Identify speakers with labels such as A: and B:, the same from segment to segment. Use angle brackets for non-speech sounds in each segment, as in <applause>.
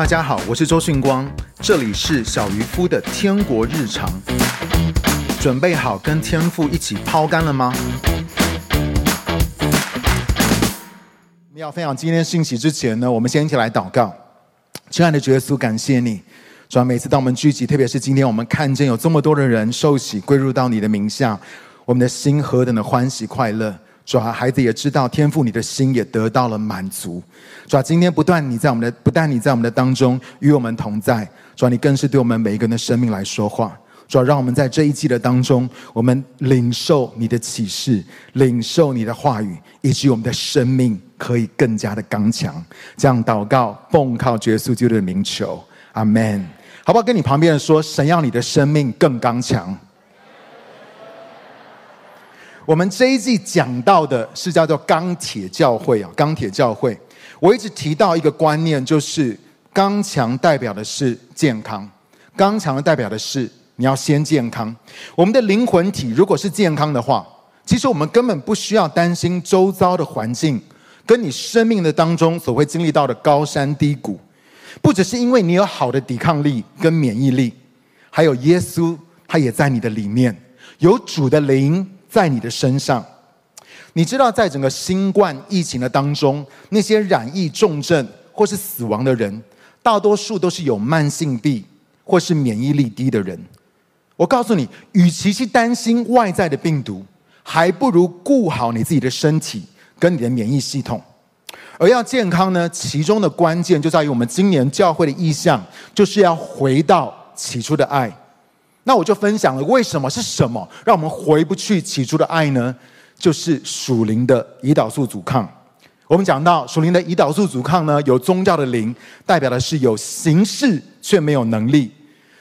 A: 大家好，我是周迅光，这里是小渔夫的天国日常。准备好跟天父一起抛竿了吗？我们要分享今天信息之前呢，我们先一起来祷告。亲爱的主耶稣，感谢你，主要每次当我们聚集，特别是今天我们看见有这么多的人受洗归入到你的名下，我们的心何等的欢喜快乐。主啊，孩子也知道天父，你的心也得到了满足。主啊，今天不断你在我们的不但你在我们的当中与我们同在，主啊，你更是对我们每一个人的生命来说话。主啊，让我们在这一季的当中，我们领受你的启示，领受你的话语，以及我们的生命可以更加的刚强。这样祷告，奉靠耶稣基督的名求，阿门。好不好？跟你旁边人说，神要你的生命更刚强。我们这一季讲到的是叫做钢铁教会啊，钢铁教会。我一直提到一个观念，就是刚强代表的是健康，刚强代表的是你要先健康。我们的灵魂体如果是健康的话，其实我们根本不需要担心周遭的环境跟你生命的当中所会经历到的高山低谷，不只是因为你有好的抵抗力跟免疫力，还有耶稣，他也在你的里面，有主的灵。在你的身上，你知道，在整个新冠疫情的当中，那些染疫重症或是死亡的人，大多数都是有慢性病或是免疫力低的人。我告诉你，与其去担心外在的病毒，还不如顾好你自己的身体跟你的免疫系统。而要健康呢，其中的关键就在于我们今年教会的意向，就是要回到起初的爱。那我就分享了为什么是什么让我们回不去起初的爱呢？就是属灵的胰岛素阻抗。我们讲到属灵的胰岛素阻抗呢，有宗教的灵，代表的是有形式却没有能力。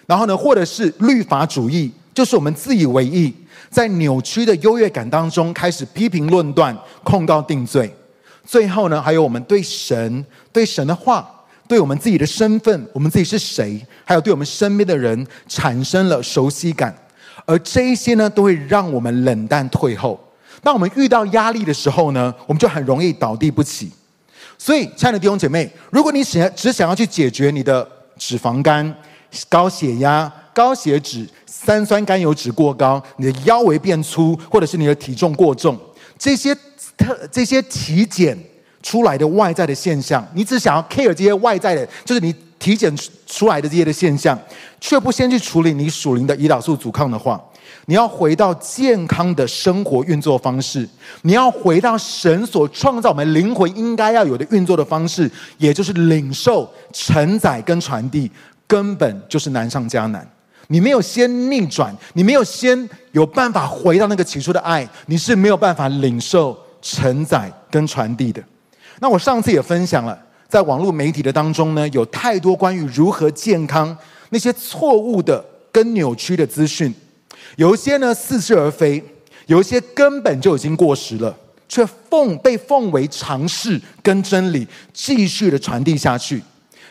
A: 然后呢，或者是律法主义，就是我们自以为义，在扭曲的优越感当中开始批评论断、控告定罪。最后呢，还有我们对神、对神的话。对我们自己的身份，我们自己是谁，还有对我们身边的人产生了熟悉感，而这一些呢，都会让我们冷淡退后。当我们遇到压力的时候呢，我们就很容易倒地不起。所以，亲爱的弟兄姐妹，如果你想只想要去解决你的脂肪肝、高血压、高血脂、三酸甘油脂过高，你的腰围变粗，或者是你的体重过重，这些特这些体检。出来的外在的现象，你只想要 care 这些外在的，就是你体检出来的这些的现象，却不先去处理你属灵的胰岛素阻抗的话，你要回到健康的生活运作方式，你要回到神所创造我们灵魂应该要有的运作的方式，也就是领受、承载跟传递，根本就是难上加难。你没有先逆转，你没有先有办法回到那个起初的爱，你是没有办法领受、承载跟传递的。那我上次也分享了，在网络媒体的当中呢，有太多关于如何健康那些错误的跟扭曲的资讯，有一些呢似是而非，有一些根本就已经过时了，却奉被奉为常识跟真理，继续的传递下去。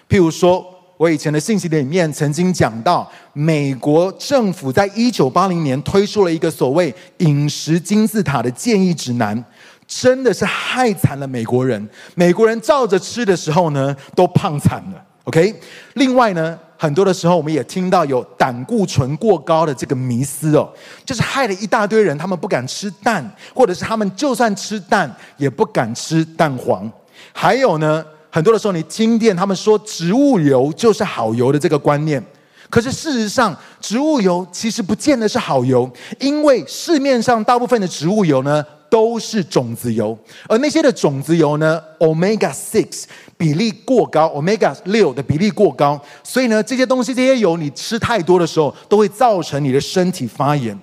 A: 譬如说，我以前的信息里面曾经讲到，美国政府在一九八零年推出了一个所谓饮食金字塔的建议指南。真的是害惨了美国人，美国人照着吃的时候呢，都胖惨了。OK，另外呢，很多的时候我们也听到有胆固醇过高的这个迷思哦，就是害了一大堆人，他们不敢吃蛋，或者是他们就算吃蛋也不敢吃蛋黄。还有呢，很多的时候你听见他们说植物油就是好油的这个观念，可是事实上，植物油其实不见得是好油，因为市面上大部分的植物油呢。都是种子油，而那些的种子油呢，Omega six 比例过高，Omega 六的比例过高，所以呢，这些东西这些油你吃太多的时候，都会造成你的身体发炎。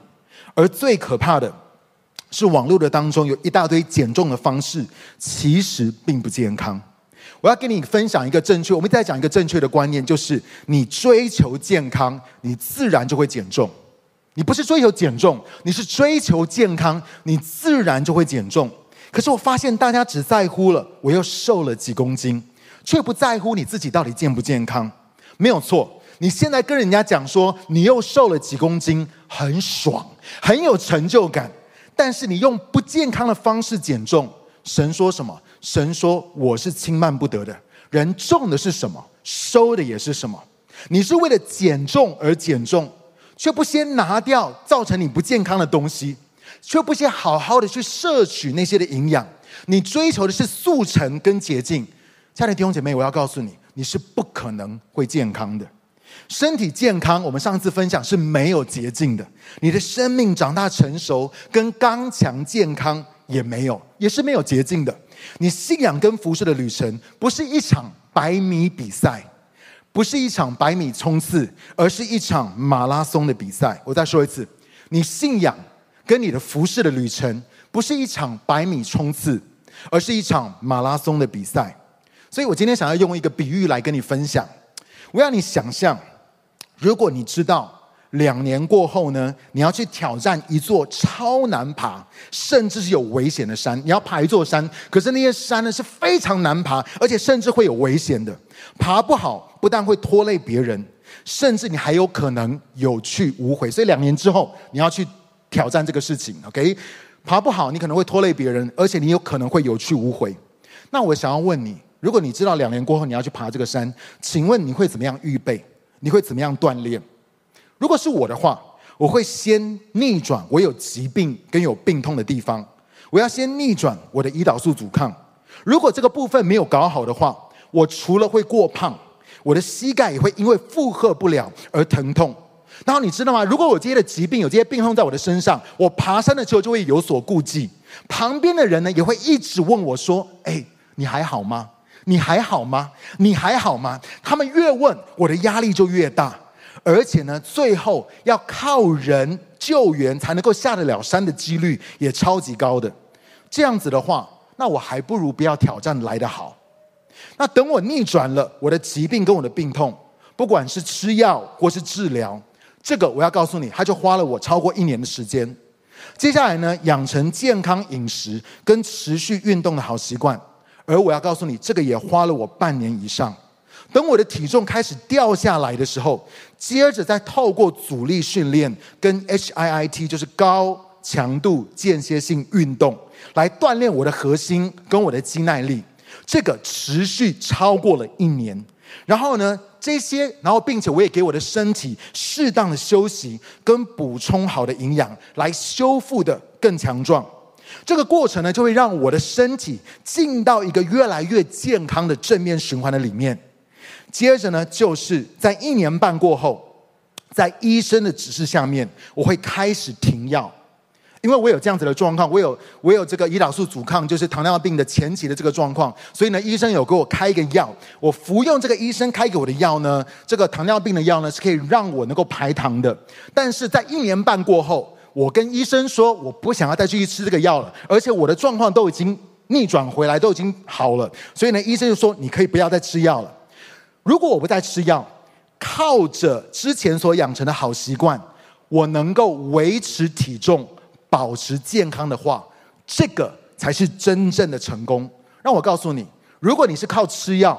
A: 而最可怕的是，网络的当中有一大堆减重的方式，其实并不健康。我要跟你分享一个正确，我们再讲一个正确的观念，就是你追求健康，你自然就会减重。你不是追求减重，你是追求健康，你自然就会减重。可是我发现大家只在乎了我又瘦了几公斤，却不在乎你自己到底健不健康。没有错，你现在跟人家讲说你又瘦了几公斤，很爽，很有成就感。但是你用不健康的方式减重，神说什么？神说我是轻慢不得的。人重的是什么，收的也是什么。你是为了减重而减重，却不先拿掉造成你不健康的东西，却不先好好的去摄取那些的营养。你追求的是速成跟捷径，亲爱的弟兄姐妹，我要告诉你，你是不可能会健康的。身体健康，我们上次分享是没有捷径的。你的生命长大成熟，跟刚强健康也没有，也是没有捷径的。你信仰跟服事的旅程，不是一场百米比赛，不是一场百米冲刺，而是一场马拉松的比赛。我再说一次，你信仰跟你的服饰的旅程，不是一场百米冲刺，而是一场马拉松的比赛。所以我今天想要用一个比喻来跟你分享。我要你想象，如果你知道。两年过后呢，你要去挑战一座超难爬，甚至是有危险的山。你要爬一座山，可是那些山呢是非常难爬，而且甚至会有危险的。爬不好，不但会拖累别人，甚至你还有可能有去无回。所以两年之后，你要去挑战这个事情。OK，爬不好，你可能会拖累别人，而且你有可能会有去无回。那我想要问你，如果你知道两年过后你要去爬这个山，请问你会怎么样预备？你会怎么样锻炼？如果是我的话，我会先逆转我有疾病跟有病痛的地方。我要先逆转我的胰岛素阻抗。如果这个部分没有搞好的话，我除了会过胖，我的膝盖也会因为负荷不了而疼痛。然后你知道吗？如果我这些的疾病有这些病痛在我的身上，我爬山的时候就会有所顾忌。旁边的人呢，也会一直问我说：“哎，你还好吗？你还好吗？你还好吗？”他们越问，我的压力就越大。而且呢，最后要靠人救援才能够下得了山的几率也超级高的。这样子的话，那我还不如不要挑战来得好。那等我逆转了我的疾病跟我的病痛，不管是吃药或是治疗，这个我要告诉你，它就花了我超过一年的时间。接下来呢，养成健康饮食跟持续运动的好习惯，而我要告诉你，这个也花了我半年以上。等我的体重开始掉下来的时候，接着再透过阻力训练跟 HIIT，就是高强度间歇性运动，来锻炼我的核心跟我的肌耐力。这个持续超过了一年。然后呢，这些，然后并且我也给我的身体适当的休息跟补充好的营养，来修复的更强壮。这个过程呢，就会让我的身体进到一个越来越健康的正面循环的里面。接着呢，就是在一年半过后，在医生的指示下面，我会开始停药，因为我有这样子的状况，我有我有这个胰岛素阻抗，就是糖尿病的前期的这个状况，所以呢，医生有给我开一个药，我服用这个医生开给我的药呢，这个糖尿病的药呢，是可以让我能够排糖的。但是在一年半过后，我跟医生说，我不想要再继续吃这个药了，而且我的状况都已经逆转回来，都已经好了，所以呢，医生就说你可以不要再吃药了。如果我不再吃药，靠着之前所养成的好习惯，我能够维持体重、保持健康的话，这个才是真正的成功。让我告诉你，如果你是靠吃药，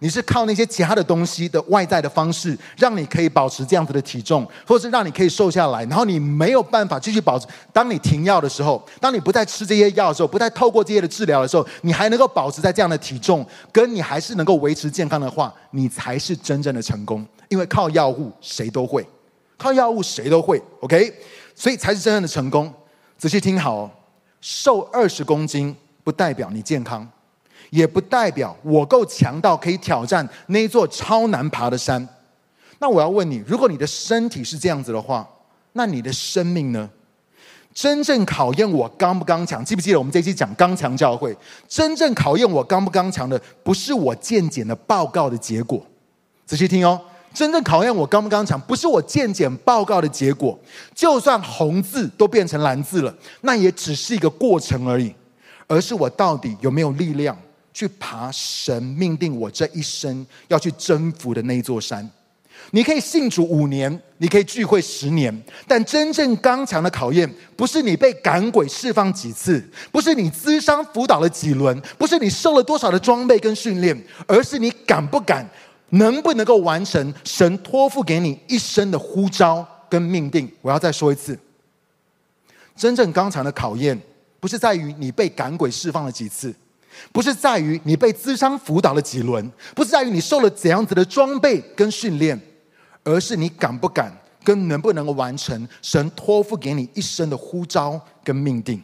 A: 你是靠那些其他的东西的外在的方式，让你可以保持这样子的体重，或是让你可以瘦下来，然后你没有办法继续保持。当你停药的时候，当你不再吃这些药的时候，不再透过这些的治疗的时候，你还能够保持在这样的体重，跟你还是能够维持健康的话，你才是真正的成功。因为靠药物谁都会，靠药物谁都会，OK？所以才是真正的成功。仔细听好哦，瘦二十公斤不代表你健康。也不代表我够强到可以挑战那一座超难爬的山。那我要问你，如果你的身体是这样子的话，那你的生命呢？真正考验我刚不刚强，记不记得我们这期讲刚强教会？真正考验我刚不刚强的，不是我健检的报告的结果。仔细听哦，真正考验我刚不刚强，不是我健检报告的结果。就算红字都变成蓝字了，那也只是一个过程而已，而是我到底有没有力量？去爬神命定我这一生要去征服的那座山。你可以信主五年，你可以聚会十年，但真正刚强的考验，不是你被赶鬼释放几次，不是你咨商辅导了几轮，不是你受了多少的装备跟训练，而是你敢不敢，能不能够完成神托付给你一生的呼召跟命定。我要再说一次，真正刚强的考验，不是在于你被赶鬼释放了几次。不是在于你被咨商辅导了几轮，不是在于你受了怎样子的装备跟训练，而是你敢不敢跟能不能够完成神托付给你一生的呼召跟命定。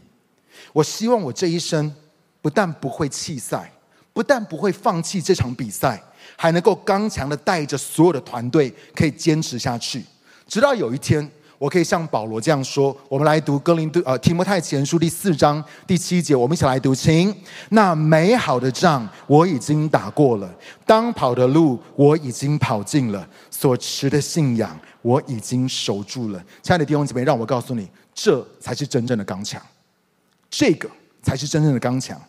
A: 我希望我这一生不但不会弃赛，不但不会放弃这场比赛，还能够刚强的带着所有的团队可以坚持下去，直到有一天。我可以像保罗这样说：我们来读哥林多呃提摩太前书第四章第七节，我们一起来读，请。那美好的仗我已经打过了，当跑的路我已经跑尽了，所持的信仰我已经守住了。亲爱的弟兄姊妹，让我告诉你，这才是真正的刚强，这个才是真正的刚强。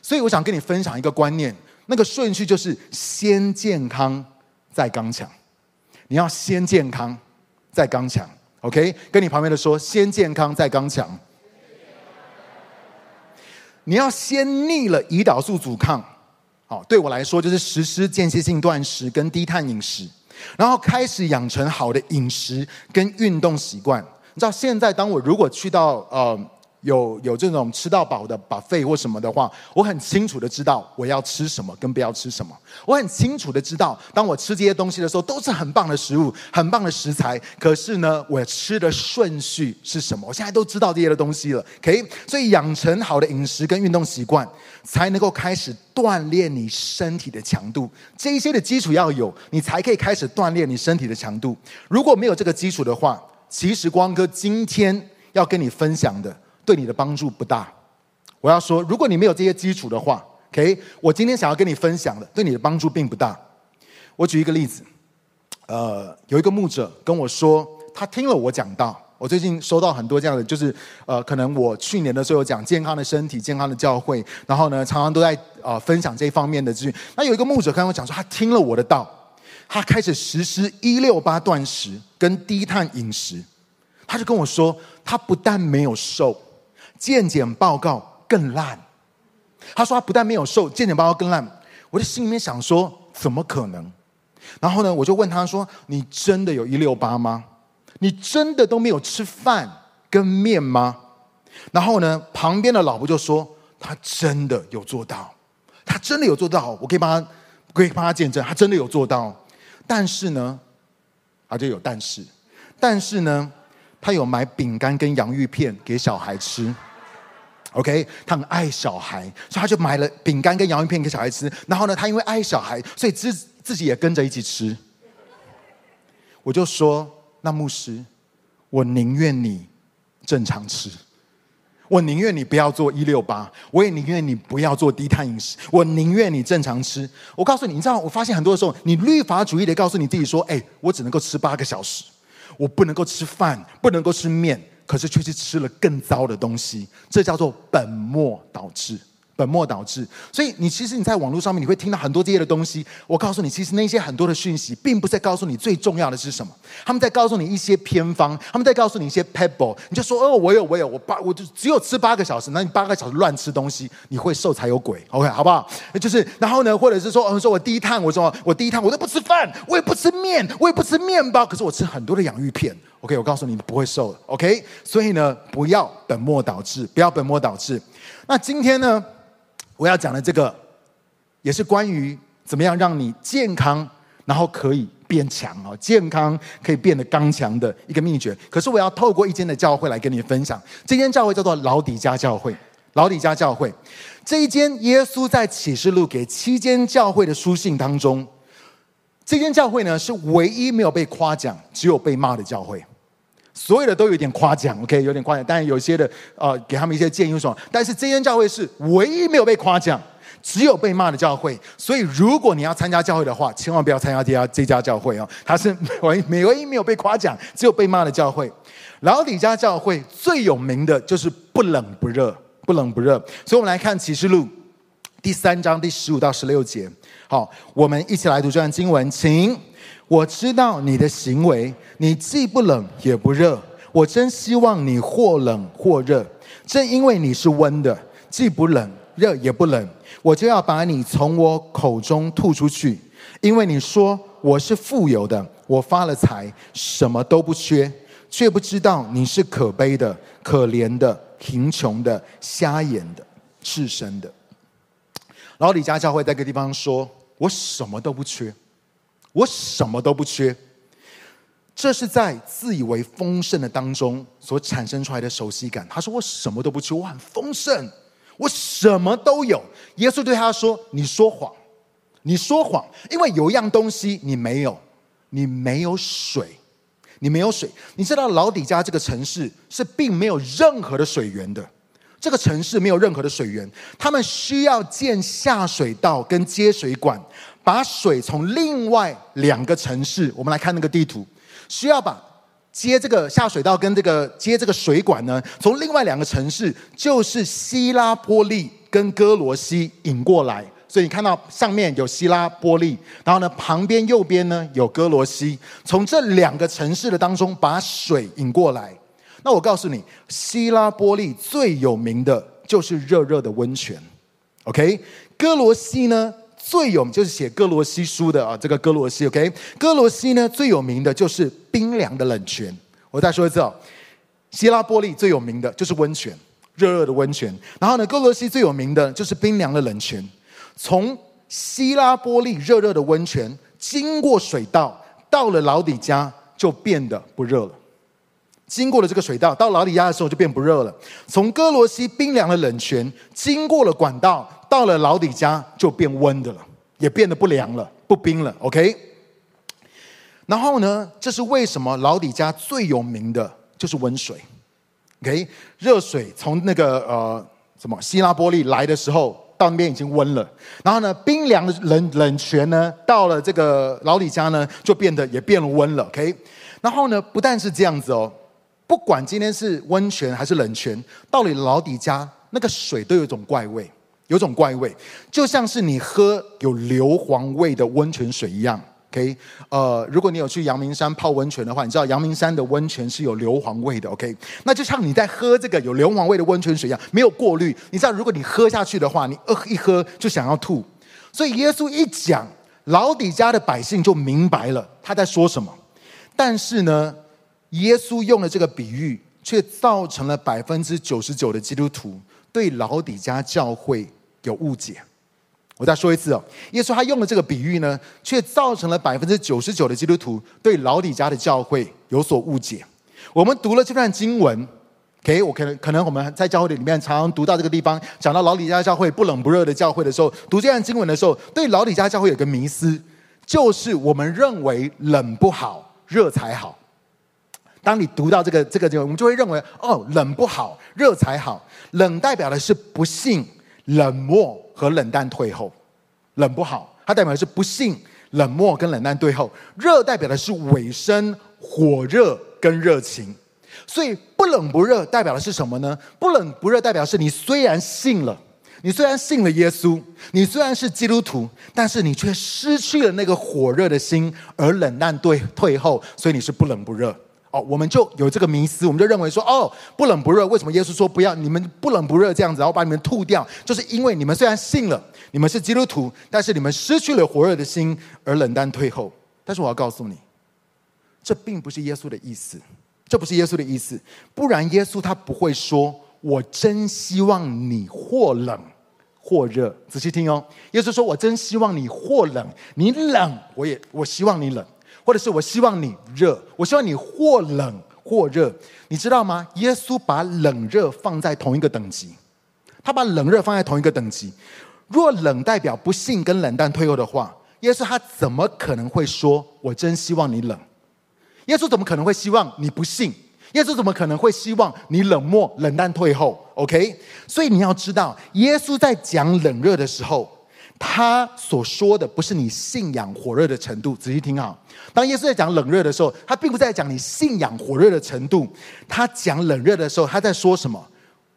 A: 所以我想跟你分享一个观念，那个顺序就是先健康再刚强。你要先健康再刚强。OK，跟你旁边的说，先健康再刚强。你要先逆了胰岛素阻抗，好，对我来说就是实施间歇性断食跟低碳饮食，然后开始养成好的饮食跟运动习惯。你知道，现在当我如果去到呃。有有这种吃到饱的 buffet 或什么的话，我很清楚的知道我要吃什么跟不要吃什么。我很清楚的知道，当我吃这些东西的时候，都是很棒的食物，很棒的食材。可是呢，我吃的顺序是什么？我现在都知道这些的东西了。OK，所以养成好的饮食跟运动习惯，才能够开始锻炼你身体的强度。这一些的基础要有，你才可以开始锻炼你身体的强度。如果没有这个基础的话，其实光哥今天要跟你分享的。对你的帮助不大。我要说，如果你没有这些基础的话，OK，我今天想要跟你分享的，对你的帮助并不大。我举一个例子，呃，有一个牧者跟我说，他听了我讲道。我最近收到很多这样的，就是呃，可能我去年的时候讲健康的身体、健康的教会，然后呢，常常都在呃分享这方面的资讯。那有一个牧者跟我讲说，他听了我的道，他开始实施一六八断食跟低碳饮食，他就跟我说，他不但没有瘦。健检报告更烂，他说他不但没有瘦，健检报告更烂。我的心里面想说，怎么可能？然后呢，我就问他说：“你真的有一六八吗？你真的都没有吃饭跟面吗？”然后呢，旁边的老婆就说：“他真的有做到，他真的有做到，我可以帮他，可以帮他见证，他真的有做到。但是呢，他就有但是，但是呢，他有买饼干跟洋芋片给小孩吃。” OK，他很爱小孩，所以他就买了饼干跟洋芋片给小孩吃。然后呢，他因为爱小孩，所以自自己也跟着一起吃。我就说，那牧师，我宁愿你正常吃，我宁愿你不要做一六八，我也宁愿你不要做低碳饮食，我宁愿你正常吃。我告诉你，你知道，我发现很多的时候，你律法主义的告诉你自己说，哎，我只能够吃八个小时，我不能够吃饭，不能够吃面。可是却是吃了更糟的东西，这叫做本末倒置。本末倒置，所以你其实你在网络上面你会听到很多这些的东西。我告诉你，其实那些很多的讯息，并不在告诉你最重要的是什么。他们在告诉你一些偏方，他们在告诉你一些 pebble。你就说哦，我有我有，我八我就只有吃八个小时，那你八个小时乱吃东西，你会瘦才有鬼。OK，好不好？就是然后呢，或者是说，嗯，说我低碳，我说我低碳，我都不吃饭，我也不吃面，我也不吃面包，可是我吃很多的洋芋片。OK，我告诉你，你不会瘦。OK，所以呢，不要本末倒置，不要本末倒置。那今天呢？我要讲的这个，也是关于怎么样让你健康，然后可以变强啊，健康可以变得刚强的一个秘诀。可是我要透过一间的教会来跟你分享，这间教会叫做老底嘉教会。老底嘉教会这一间，耶稣在启示录给七间教会的书信当中，这间教会呢是唯一没有被夸奖，只有被骂的教会。所有的都有点夸奖，OK，有点夸奖，但是有些的呃，给他们一些建议什么。但是这间教会是唯一没有被夸奖，只有被骂的教会。所以如果你要参加教会的话，千万不要参加这家这家教会哦，它是 <laughs> 唯唯一没有被夸奖，只有被骂的教会。老底家教会最有名的就是不冷不热，不冷不热。所以我们来看启示录第三章第十五到十六节。好，我们一起来读这段经文，请。我知道你的行为，你既不冷也不热。我真希望你或冷或热。正因为你是温的，既不冷热也不冷，我就要把你从我口中吐出去。因为你说我是富有的，我发了财，什么都不缺，却不知道你是可悲的、可怜的、贫穷的、瞎眼的、赤身的。老李家教会在个地方说：“我什么都不缺，我什么都不缺。”这是在自以为丰盛的当中所产生出来的熟悉感。他说：“我什么都不缺，我很丰盛，我什么都有。”耶稣对他说：“你说谎，你说谎，因为有一样东西你没有，你没有水，你没有水。你知道老底家这个城市是并没有任何的水源的，这个城市没有任何的水源，他们需要建下水道跟接水管，把水从另外两个城市。我们来看那个地图。”需要把接这个下水道跟这个接这个水管呢，从另外两个城市，就是希拉波利跟哥罗西引过来。所以你看到上面有希拉波利，然后呢，旁边右边呢有哥罗西，从这两个城市的当中把水引过来。那我告诉你，希拉波利最有名的就是热热的温泉。OK，哥罗西呢？最有就是写歌罗西书的啊，这个歌罗西，OK，歌罗西呢最有名的就是冰凉的冷泉。我再说一次哦，希拉波利最有名的就是温泉，热热的温泉。然后呢，哥罗西最有名的就是冰凉的冷泉。从希拉波利热热的温泉经过水道，到了老底家就变得不热了。经过了这个水道，到老底家的时候就变不热了。从歌罗西冰凉的冷泉经过了管道。到了老底家就变温的了，也变得不凉了，不冰了。OK，然后呢，这是为什么老底家最有名的就是温水。OK，热水从那个呃什么希拉波利来的时候，到那边已经温了。然后呢，冰凉的冷冷泉呢，到了这个老底家呢，就变得也变温了。OK，然后呢，不但是这样子哦，不管今天是温泉还是冷泉，到了老底家那个水都有一种怪味。有种怪味，就像是你喝有硫磺味的温泉水一样。OK，呃，如果你有去阳明山泡温泉的话，你知道阳明山的温泉是有硫磺味的。OK，那就像你在喝这个有硫磺味的温泉水一样，没有过滤。你知道，如果你喝下去的话，你呃一喝就想要吐。所以耶稣一讲，老底家的百姓就明白了他在说什么。但是呢，耶稣用了这个比喻，却造成了百分之九十九的基督徒对老底家教会。有误解，我再说一次哦。耶稣他用的这个比喻呢，却造成了百分之九十九的基督徒对老底家的教会有所误解。我们读了这段经文，OK，我可能可能我们在教会里面常常读到这个地方，讲到老底家教会不冷不热的教会的时候，读这段经文的时候，对老底家教会有个迷思，就是我们认为冷不好，热才好。当你读到这个这个经文，我们就会认为哦，冷不好，热才好。冷代表的是不信。冷漠和冷淡退后，冷不好，它代表的是不幸；冷漠跟冷淡退后，热代表的是尾声、火热跟热情。所以不冷不热代表的是什么呢？不冷不热代表是你虽然信了，你虽然信了耶稣，你虽然是基督徒，但是你却失去了那个火热的心，而冷淡对退后，所以你是不冷不热。哦，我们就有这个迷思，我们就认为说，哦，不冷不热，为什么耶稣说不要你们不冷不热这样子，然后把你们吐掉？就是因为你们虽然信了，你们是基督徒，但是你们失去了火热的心，而冷淡退后。但是我要告诉你，这并不是耶稣的意思，这不是耶稣的意思。不然耶稣他不会说，我真希望你或冷或热。仔细听哦，耶稣说我真希望你或冷，你冷，我也我希望你冷。或者是我希望你热，我希望你或冷或热，你知道吗？耶稣把冷热放在同一个等级，他把冷热放在同一个等级。若冷代表不信跟冷淡退后的话，耶稣他怎么可能会说“我真希望你冷”？耶稣怎么可能会希望你不信？耶稣怎么可能会希望你冷漠、冷淡退后？OK？所以你要知道，耶稣在讲冷热的时候。他所说的不是你信仰火热的程度，仔细听好。当耶稣在讲冷热的时候，他并不在讲你信仰火热的程度。他讲冷热的时候，他在说什么？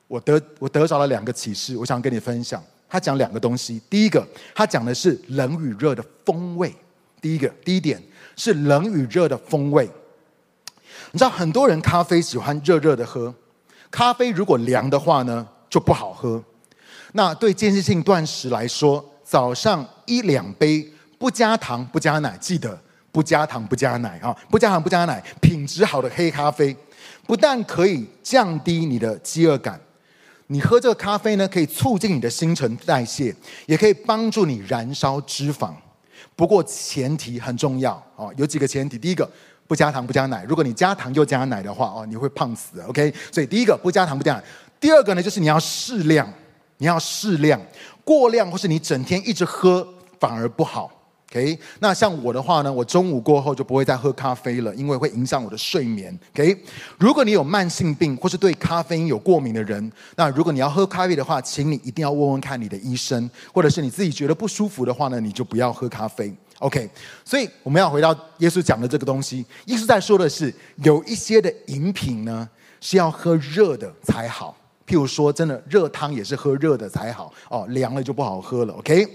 A: 我得我得着了两个启示，我想跟你分享。他讲两个东西。第一个，他讲的是冷与热的风味。第一个，第一点是冷与热的风味。你知道很多人咖啡喜欢热热的喝，咖啡如果凉的话呢，就不好喝。那对间歇性断食来说，早上一两杯，不加糖不加奶，记得不加糖不加奶啊！不加糖不加奶，品质好的黑咖啡，不但可以降低你的饥饿感，你喝这个咖啡呢，可以促进你的新陈代谢，也可以帮助你燃烧脂肪。不过前提很重要哦，有几个前提。第一个，不加糖不加奶。如果你加糖又加奶的话哦，你会胖死。OK，所以第一个不加糖不加奶。第二个呢，就是你要适量，你要适量，过量或是你整天一直喝反而不好。OK，那像我的话呢，我中午过后就不会再喝咖啡了，因为会影响我的睡眠。OK，如果你有慢性病或是对咖啡因有过敏的人，那如果你要喝咖啡的话，请你一定要问问看你的医生，或者是你自己觉得不舒服的话呢，你就不要喝咖啡。OK，所以我们要回到耶稣讲的这个东西，耶稣在说的是有一些的饮品呢是要喝热的才好，譬如说真的热汤也是喝热的才好哦，凉了就不好喝了。OK，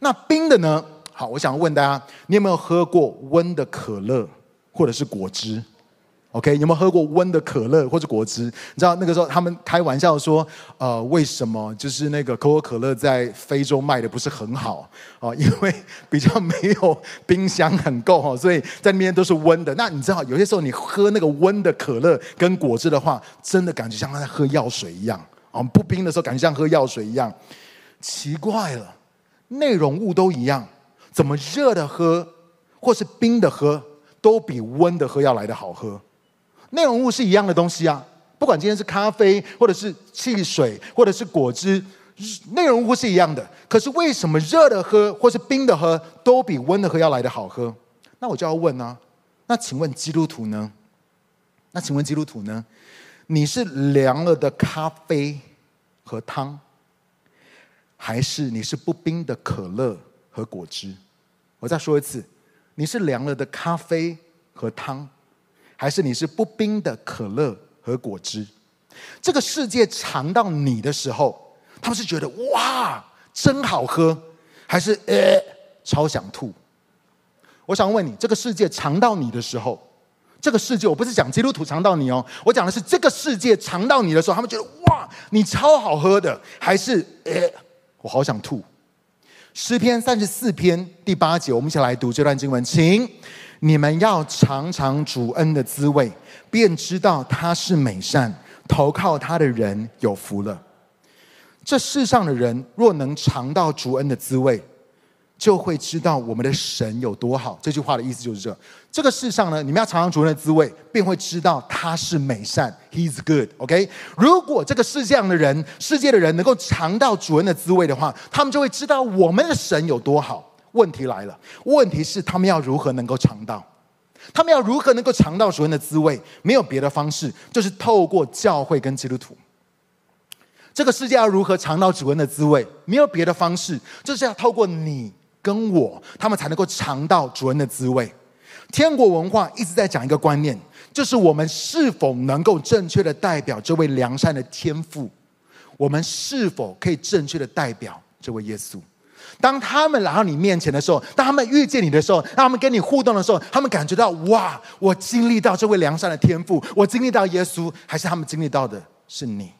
A: 那冰的呢？好，我想问大家，你有没有喝过温的可乐或者是果汁？OK，有没有喝过温的可乐或者果汁？你知道那个时候他们开玩笑说，呃，为什么就是那个可口可乐在非洲卖的不是很好？哦，<laughs> 因为比较没有冰箱很够哦，所以在那边都是温的。那你知道有些时候你喝那个温的可乐跟果汁的话，真的感觉像在喝药水一样啊！不冰的时候感觉像喝药水一样，奇怪了，内容物都一样。怎么热的喝，或是冰的喝，都比温的喝要来的好喝。内容物是一样的东西啊，不管今天是咖啡，或者是汽水，或者是果汁，内容物是一样的。可是为什么热的喝，或是冰的喝，都比温的喝要来的好喝？那我就要问啊，那请问基督徒呢？那请问基督徒呢？你是凉了的咖啡和汤，还是你是不冰的可乐？和果汁，我再说一次，你是凉了的咖啡和汤，还是你是不冰的可乐和果汁？这个世界尝到你的时候，他们是觉得哇，真好喝，还是呃，超想吐？我想问你，这个世界尝到你的时候，这个世界我不是讲基督徒尝到你哦，我讲的是这个世界尝到你的时候，他们觉得哇，你超好喝的，还是呃，我好想吐？诗篇三十四篇第八节，我们一起来读这段经文，请你们要尝尝主恩的滋味，便知道他是美善，投靠他的人有福了。这世上的人若能尝到主恩的滋味，就会知道我们的神有多好。这句话的意思就是这。这个世上呢，你们要尝尝主恩的滋味，便会知道他是美善，He's good。OK，如果这个世界上的人、世界的人能够尝到主恩的滋味的话，他们就会知道我们的神有多好。问题来了，问题是他们要如何能够尝到？他们要如何能够尝到主恩的滋味？没有别的方式，就是透过教会跟基督徒。这个世界要如何尝到主恩的滋味？没有别的方式，就是要透过你跟我，他们才能够尝到主恩的滋味。天国文化一直在讲一个观念，就是我们是否能够正确的代表这位良善的天父？我们是否可以正确的代表这位耶稣？当他们来到你面前的时候，当他们遇见你的时候，当他们跟你互动的时候，他们感觉到哇，我经历到这位良善的天赋，我经历到耶稣，还是他们经历到的是你？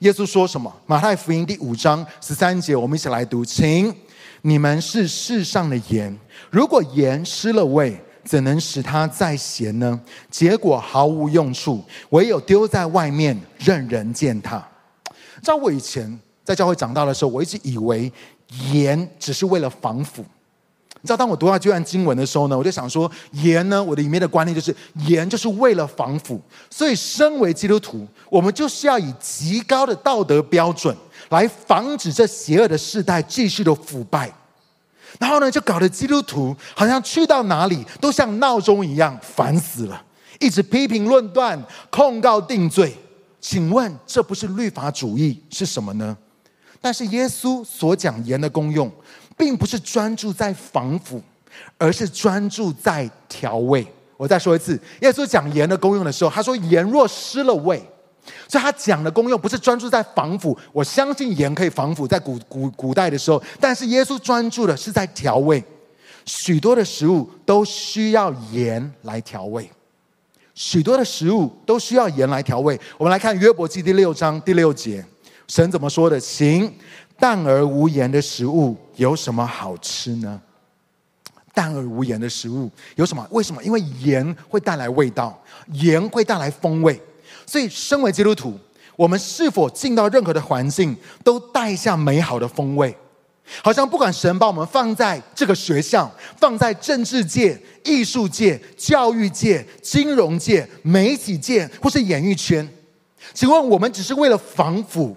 A: 耶稣说什么？马太福音第五章十三节，我们一起来读，请。你们是世上的盐，如果盐失了味，怎能使它再咸呢？结果毫无用处，唯有丢在外面，任人践踏。知道我以前在教会长大的时候，我一直以为盐只是为了防腐。你知道，当我读到这段经文的时候呢，我就想说，盐呢，我的里面的观念就是盐就是为了防腐。所以，身为基督徒，我们就是要以极高的道德标准。来防止这邪恶的世代继续的腐败，然后呢，就搞得基督徒好像去到哪里都像闹钟一样，烦死了，一直批评论断、控告定罪。请问这不是律法主义是什么呢？但是耶稣所讲盐的功用，并不是专注在防腐，而是专注在调味。我再说一次，耶稣讲盐的功用的时候，他说盐若失了味。所以他讲的功用不是专注在防腐，我相信盐可以防腐，在古古古代的时候，但是耶稣专注的是在调味。许多的食物都需要盐来调味，许多的食物都需要盐来调味。我们来看约伯记第六章第六节，神怎么说的？行，淡而无盐的食物有什么好吃呢？淡而无盐的食物有什么？为什么？因为盐会带来味道，盐会带来风味。所以，身为基督徒，我们是否进到任何的环境，都带下美好的风味？好像不管神把我们放在这个学校，放在政治界、艺术界、教育界、金融界、媒体界，或是演艺圈，请问我们只是为了防腐？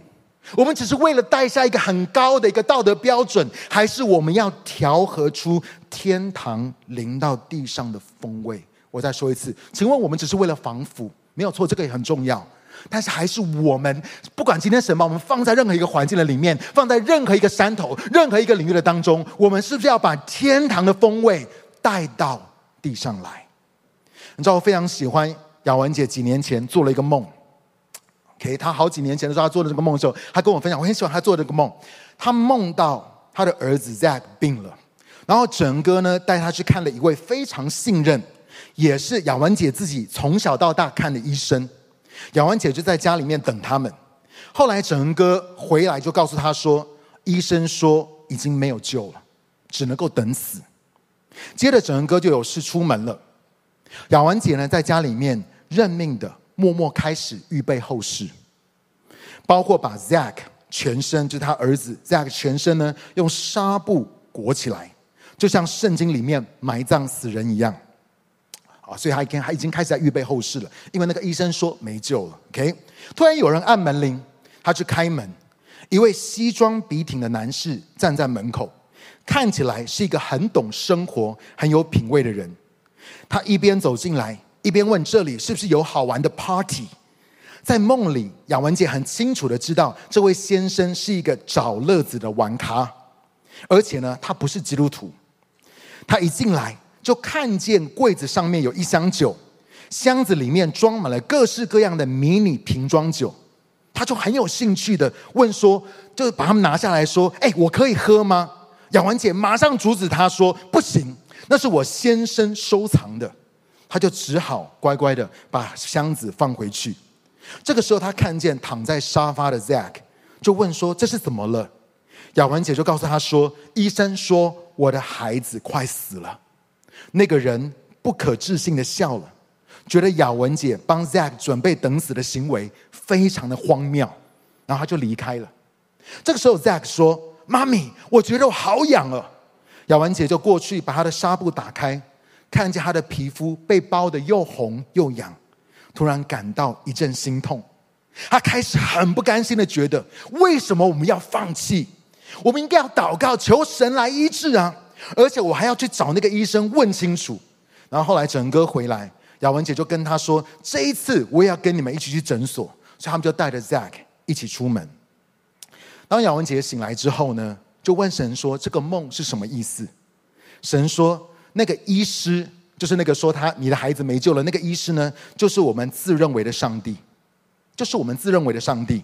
A: 我们只是为了带下一个很高的一个道德标准，还是我们要调和出天堂临到地上的风味？我再说一次，请问我们只是为了防腐？没有错，这个也很重要。但是还是我们，不管今天神把我们放在任何一个环境的里面，放在任何一个山头、任何一个领域的当中，我们是不是要把天堂的风味带到地上来？你知道，我非常喜欢雅文姐几年前做了一个梦。OK，她好几年前的时候，他做的这个梦的时候，他跟我分享，我很喜欢他做的这个梦。他梦到他的儿子 Zack 病了，然后整个呢带他去看了一位非常信任，也是雅文姐自己从小到大看的医生。雅文姐就在家里面等他们。后来整哥回来就告诉他说：“医生说已经没有救了，只能够等死。”接着整哥就有事出门了。雅文姐呢在家里面认命的默默开始预备后事，包括把 Zack 全身，就是他儿子 Zack 全身呢用纱布裹起来，就像圣经里面埋葬死人一样。啊，所以他已经他已经开始在预备后事了，因为那个医生说没救了。OK，突然有人按门铃，他去开门，一位西装笔挺的男士站在门口，看起来是一个很懂生活、很有品味的人。他一边走进来，一边问：“这里是不是有好玩的 party？” 在梦里，雅文姐很清楚的知道，这位先生是一个找乐子的玩咖，而且呢，他不是基督徒。他一进来。就看见柜子上面有一箱酒，箱子里面装满了各式各样的迷你瓶装酒，他就很有兴趣的问说，就把他们拿下来说：“哎，我可以喝吗？”雅文姐马上阻止他说：“不行，那是我先生收藏的。”他就只好乖乖的把箱子放回去。这个时候，他看见躺在沙发的 Zack，就问说：“这是怎么了？”雅文姐就告诉他说：“医生说我的孩子快死了。”那个人不可置信的笑了，觉得雅文姐帮 Zack 准备等死的行为非常的荒谬，然后他就离开了。这个时候，Zack 说：“妈咪，我觉得我好痒了。”雅文姐就过去把他的纱布打开，看见他的皮肤被包得又红又痒，突然感到一阵心痛。他开始很不甘心的觉得：为什么我们要放弃？我们应该要祷告，求神来医治啊！而且我还要去找那个医生问清楚，然后后来整哥回来，雅文姐就跟他说：“这一次我也要跟你们一起去诊所。”所以他们就带着 Zack 一起出门。当雅文姐醒来之后呢，就问神说：“这个梦是什么意思？”神说：“那个医师就是那个说他你的孩子没救了那个医师呢，就是我们自认为的上帝，就是我们自认为的上帝。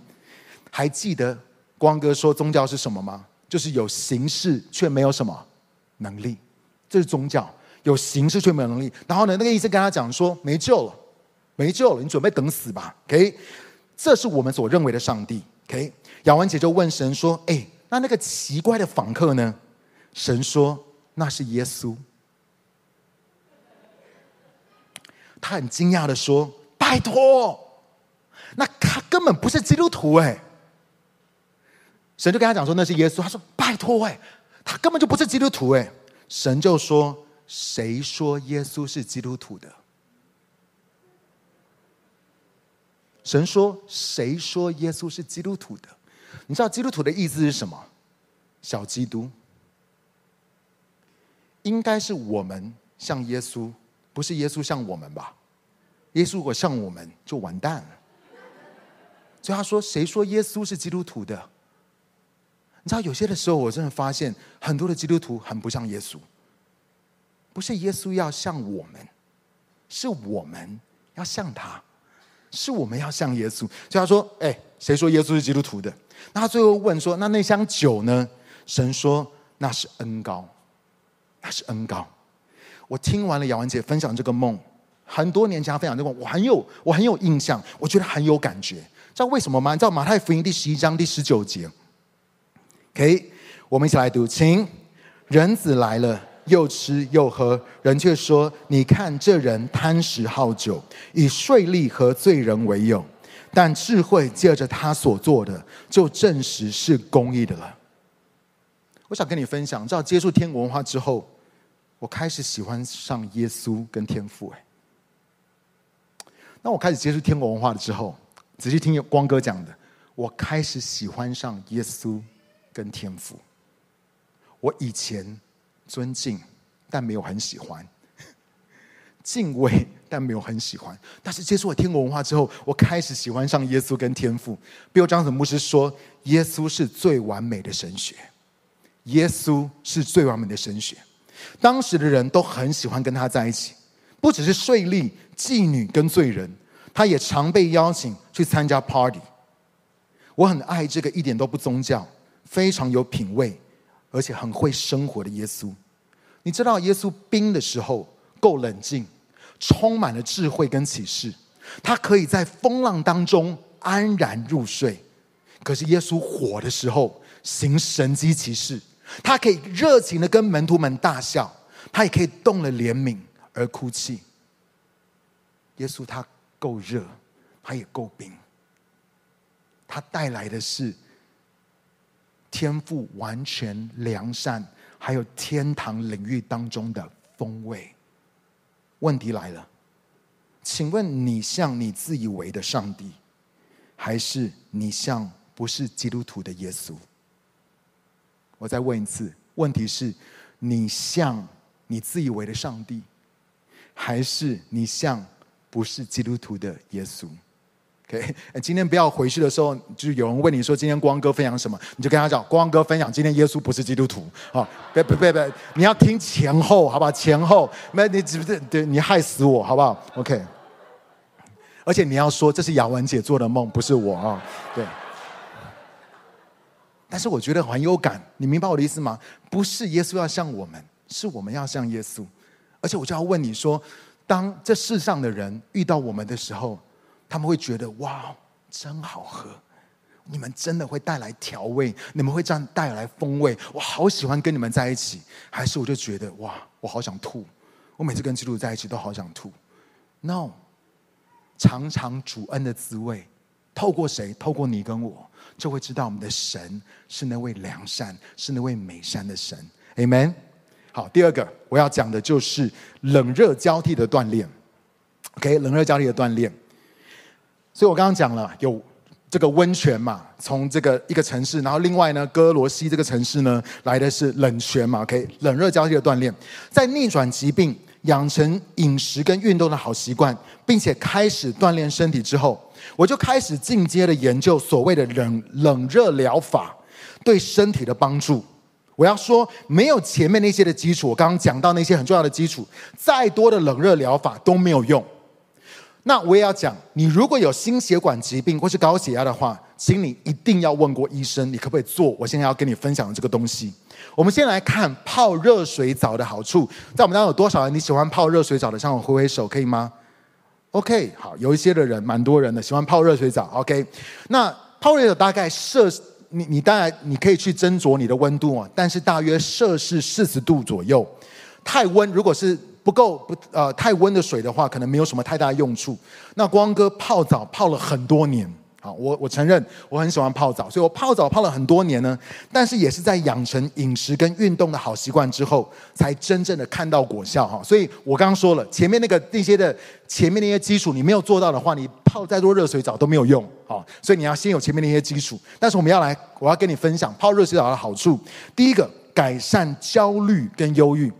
A: 还记得光哥说宗教是什么吗？就是有形式却没有什么。”能力，这是宗教，有形式却没有能力。然后呢，那个医生跟他讲说：“没救了，没救了，你准备等死吧。” OK，这是我们所认为的上帝。OK，雅文姐就问神说：“哎，那那个奇怪的访客呢？”神说：“那是耶稣。”他很惊讶的说：“拜托，那他根本不是基督徒哎。”神就跟他讲说：“那是耶稣。”他说：“拜托哎。”他根本就不是基督徒哎！神就说：“谁说耶稣是基督徒的？”神说：“谁说耶稣是基督徒的？”你知道基督徒的意思是什么？小基督。应该是我们像耶稣，不是耶稣像我们吧？耶稣如果像我们，就完蛋了。所以他说：“谁说耶稣是基督徒的？”你知道有些的时候，我真的发现很多的基督徒很不像耶稣。不是耶稣要像我们，是我们要像他，是我们要像耶稣。所以他说：“哎，谁说耶稣是基督徒的？”那他最后问说：“那那箱酒呢？”神说：“那是恩膏，那是恩膏。”我听完了雅文姐分享这个梦，很多年前她分享这个梦，我很有我很有印象，我觉得很有感觉。知道为什么吗？你知道马太福音第十一章第十九节。OK，我们一起来读，请人子来了，又吃又喝，人却说：“你看这人贪食好酒，以税吏和罪人为友。”但智慧借着他所做的，就证实是公义的了。我想跟你分享，知道接触天国文化之后，我开始喜欢上耶稣跟天父。哎，那我开始接触天国文化了之后，仔细听光哥讲的，我开始喜欢上耶稣跟天父。我以前尊敬，但没有很喜欢；敬畏，但没有很喜欢。但是接触了天国文化之后，我开始喜欢上耶稣跟天父。比如张子牧师说，耶稣是最完美的神学。耶稣是最完美的神学，当时的人都很喜欢跟他在一起，不只是税吏、妓女跟罪人，他也常被邀请去参加 party。我很爱这个一点都不宗教、非常有品味，而且很会生活的耶稣。你知道耶稣冰的时候够冷静，充满了智慧跟启示，他可以在风浪当中安然入睡。可是耶稣火的时候行神迹奇事。他可以热情的跟门徒们大笑，他也可以动了怜悯而哭泣。耶稣他够热，他也够冰。他带来的是天赋完全良善，还有天堂领域当中的风味。问题来了，请问你像你自以为的上帝，还是你像不是基督徒的耶稣？我再问一次，问题是：你像你自以为的上帝，还是你像不是基督徒的耶稣？OK，<laughs> 今天不要回去的时候，就是有人问你说今天光哥分享什么，你就跟他讲，光哥分享今天耶稣不是基督徒。好，别别别别，你要听前后，好不好？前后，没你只是对你害死我，好不好？OK，而且你要说这是雅文姐做的梦，不是我啊，对。但是我觉得很有感，你明白我的意思吗？不是耶稣要像我们，是我们要像耶稣。而且我就要问你说，当这世上的人遇到我们的时候，他们会觉得哇，真好喝！你们真的会带来调味，你们会这样带来风味，我好喜欢跟你们在一起。还是我就觉得哇，我好想吐。我每次跟基督在一起都好想吐。No，尝尝主恩的滋味，透过谁？透过你跟我。就会知道我们的神是那位良善，是那位美善的神。Amen。好，第二个我要讲的就是冷热交替的锻炼。OK，冷热交替的锻炼。所以我刚刚讲了，有这个温泉嘛，从这个一个城市，然后另外呢，哥罗西这个城市呢，来的是冷泉嘛。OK，冷热交替的锻炼，在逆转疾病、养成饮食跟运动的好习惯，并且开始锻炼身体之后。我就开始进阶的研究所谓的冷冷热疗法对身体的帮助。我要说，没有前面那些的基础，我刚刚讲到那些很重要的基础，再多的冷热疗法都没有用。那我也要讲，你如果有心血管疾病或是高血压的话，请你一定要问过医生，你可不可以做我现在要跟你分享的这个东西。我们先来看泡热水澡的好处。在我们当中有多少人你喜欢泡热水澡的？向我挥挥手，可以吗？OK，好，有一些的人，蛮多人的喜欢泡热水澡。OK，那泡热水大概摄你你当然你可以去斟酌你的温度啊，但是大约摄氏四十度左右。太温如果是不够不呃太温的水的话，可能没有什么太大用处。那光哥泡澡泡了很多年。好，我我承认我很喜欢泡澡，所以我泡澡泡了很多年呢。但是也是在养成饮食跟运动的好习惯之后，才真正的看到果效哈。所以我刚刚说了，前面那个那些的前面那些基础你没有做到的话，你泡再多热水澡都没有用。好，所以你要先有前面那些基础。但是我们要来，我要跟你分享泡热水澡的好处。第一个，改善焦虑跟忧郁。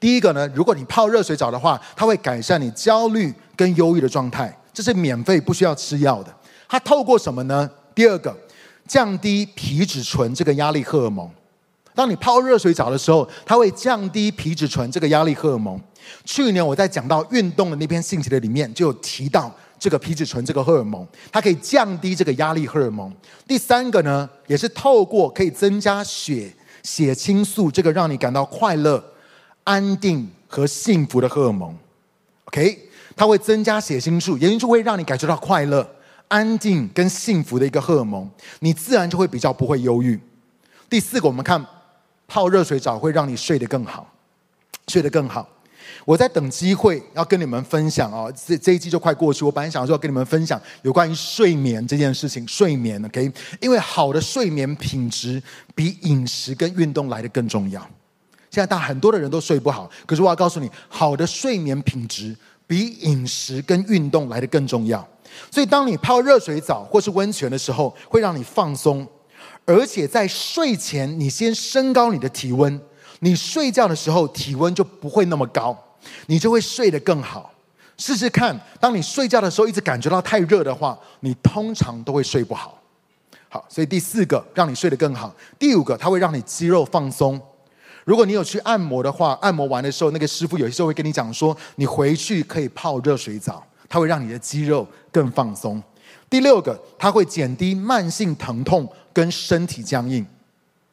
A: 第一个呢，如果你泡热水澡的话，它会改善你焦虑跟忧郁的状态，这是免费不需要吃药的。它透过什么呢？第二个，降低皮质醇这个压力荷尔蒙。当你泡热水澡的时候，它会降低皮质醇这个压力荷尔蒙。去年我在讲到运动的那篇信息的里面，就有提到这个皮质醇这个荷尔蒙，它可以降低这个压力荷尔蒙。第三个呢，也是透过可以增加血血清素这个让你感到快乐、安定和幸福的荷尔蒙。OK，它会增加血清素，也就会让你感觉到快乐。安静跟幸福的一个荷尔蒙，你自然就会比较不会忧郁。第四个，我们看泡热水澡会让你睡得更好，睡得更好。我在等机会要跟你们分享哦，这这一季就快过去。我本来想说要跟你们分享有关于睡眠这件事情，睡眠 OK，因为好的睡眠品质比饮食跟运动来得更重要。现在大很多的人都睡不好，可是我要告诉你，好的睡眠品质比饮食跟运动来得更重要。所以，当你泡热水澡或是温泉的时候，会让你放松，而且在睡前你先升高你的体温，你睡觉的时候体温就不会那么高。你就会睡得更好。试试看，当你睡觉的时候一直感觉到太热的话，你通常都会睡不好。好，所以第四个让你睡得更好。第五个，它会让你肌肉放松。如果你有去按摩的话，按摩完的时候，那个师傅有些时候会跟你讲说，你回去可以泡热水澡，它会让你的肌肉更放松。第六个，它会减低慢性疼痛跟身体僵硬。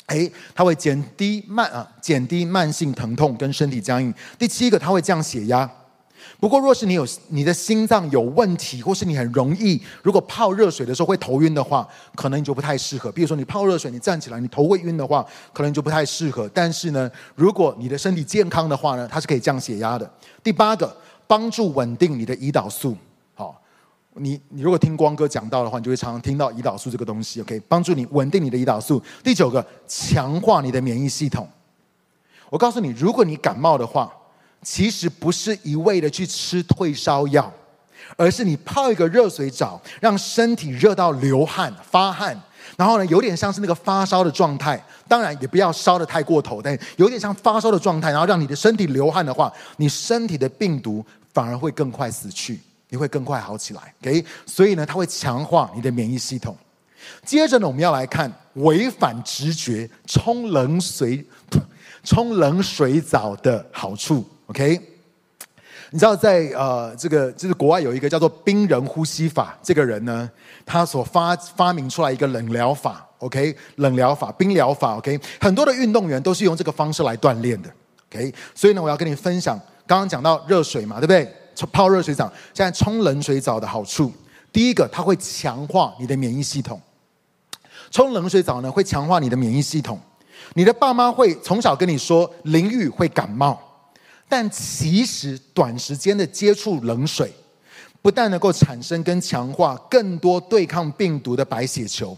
A: 诶，它会减低慢啊，减低慢性疼痛跟身体僵硬。第七个，它会降血压。不过，若是你有你的心脏有问题，或是你很容易如果泡热水的时候会头晕的话，可能你就不太适合。比如说，你泡热水，你站起来你头会晕的话，可能你就不太适合。但是呢，如果你的身体健康的话呢，它是可以降血压的。第八个，帮助稳定你的胰岛素。好你你如果听光哥讲到的话，你就会常常听到胰岛素这个东西，OK，帮助你稳定你的胰岛素。第九个，强化你的免疫系统。我告诉你，如果你感冒的话，其实不是一味的去吃退烧药，而是你泡一个热水澡，让身体热到流汗发汗，然后呢，有点像是那个发烧的状态。当然也不要烧得太过头，但有点像发烧的状态，然后让你的身体流汗的话，你身体的病毒反而会更快死去。你会更快好起来，OK？所以呢，它会强化你的免疫系统。接着呢，我们要来看违反直觉冲冷水、冲冷水澡的好处，OK？你知道在，呃这个就是国外有一个叫做冰人呼吸法，这个人呢，他所发发明出来一个冷疗法，OK？冷疗法、冰疗法，OK？很多的运动员都是用这个方式来锻炼的，OK？所以呢，我要跟你分享，刚刚讲到热水嘛，对不对？泡热水澡，现在冲冷水澡的好处，第一个，它会强化你的免疫系统。冲冷水澡呢，会强化你的免疫系统。你的爸妈会从小跟你说淋浴会感冒，但其实短时间的接触冷水，不但能够产生跟强化更多对抗病毒的白血球，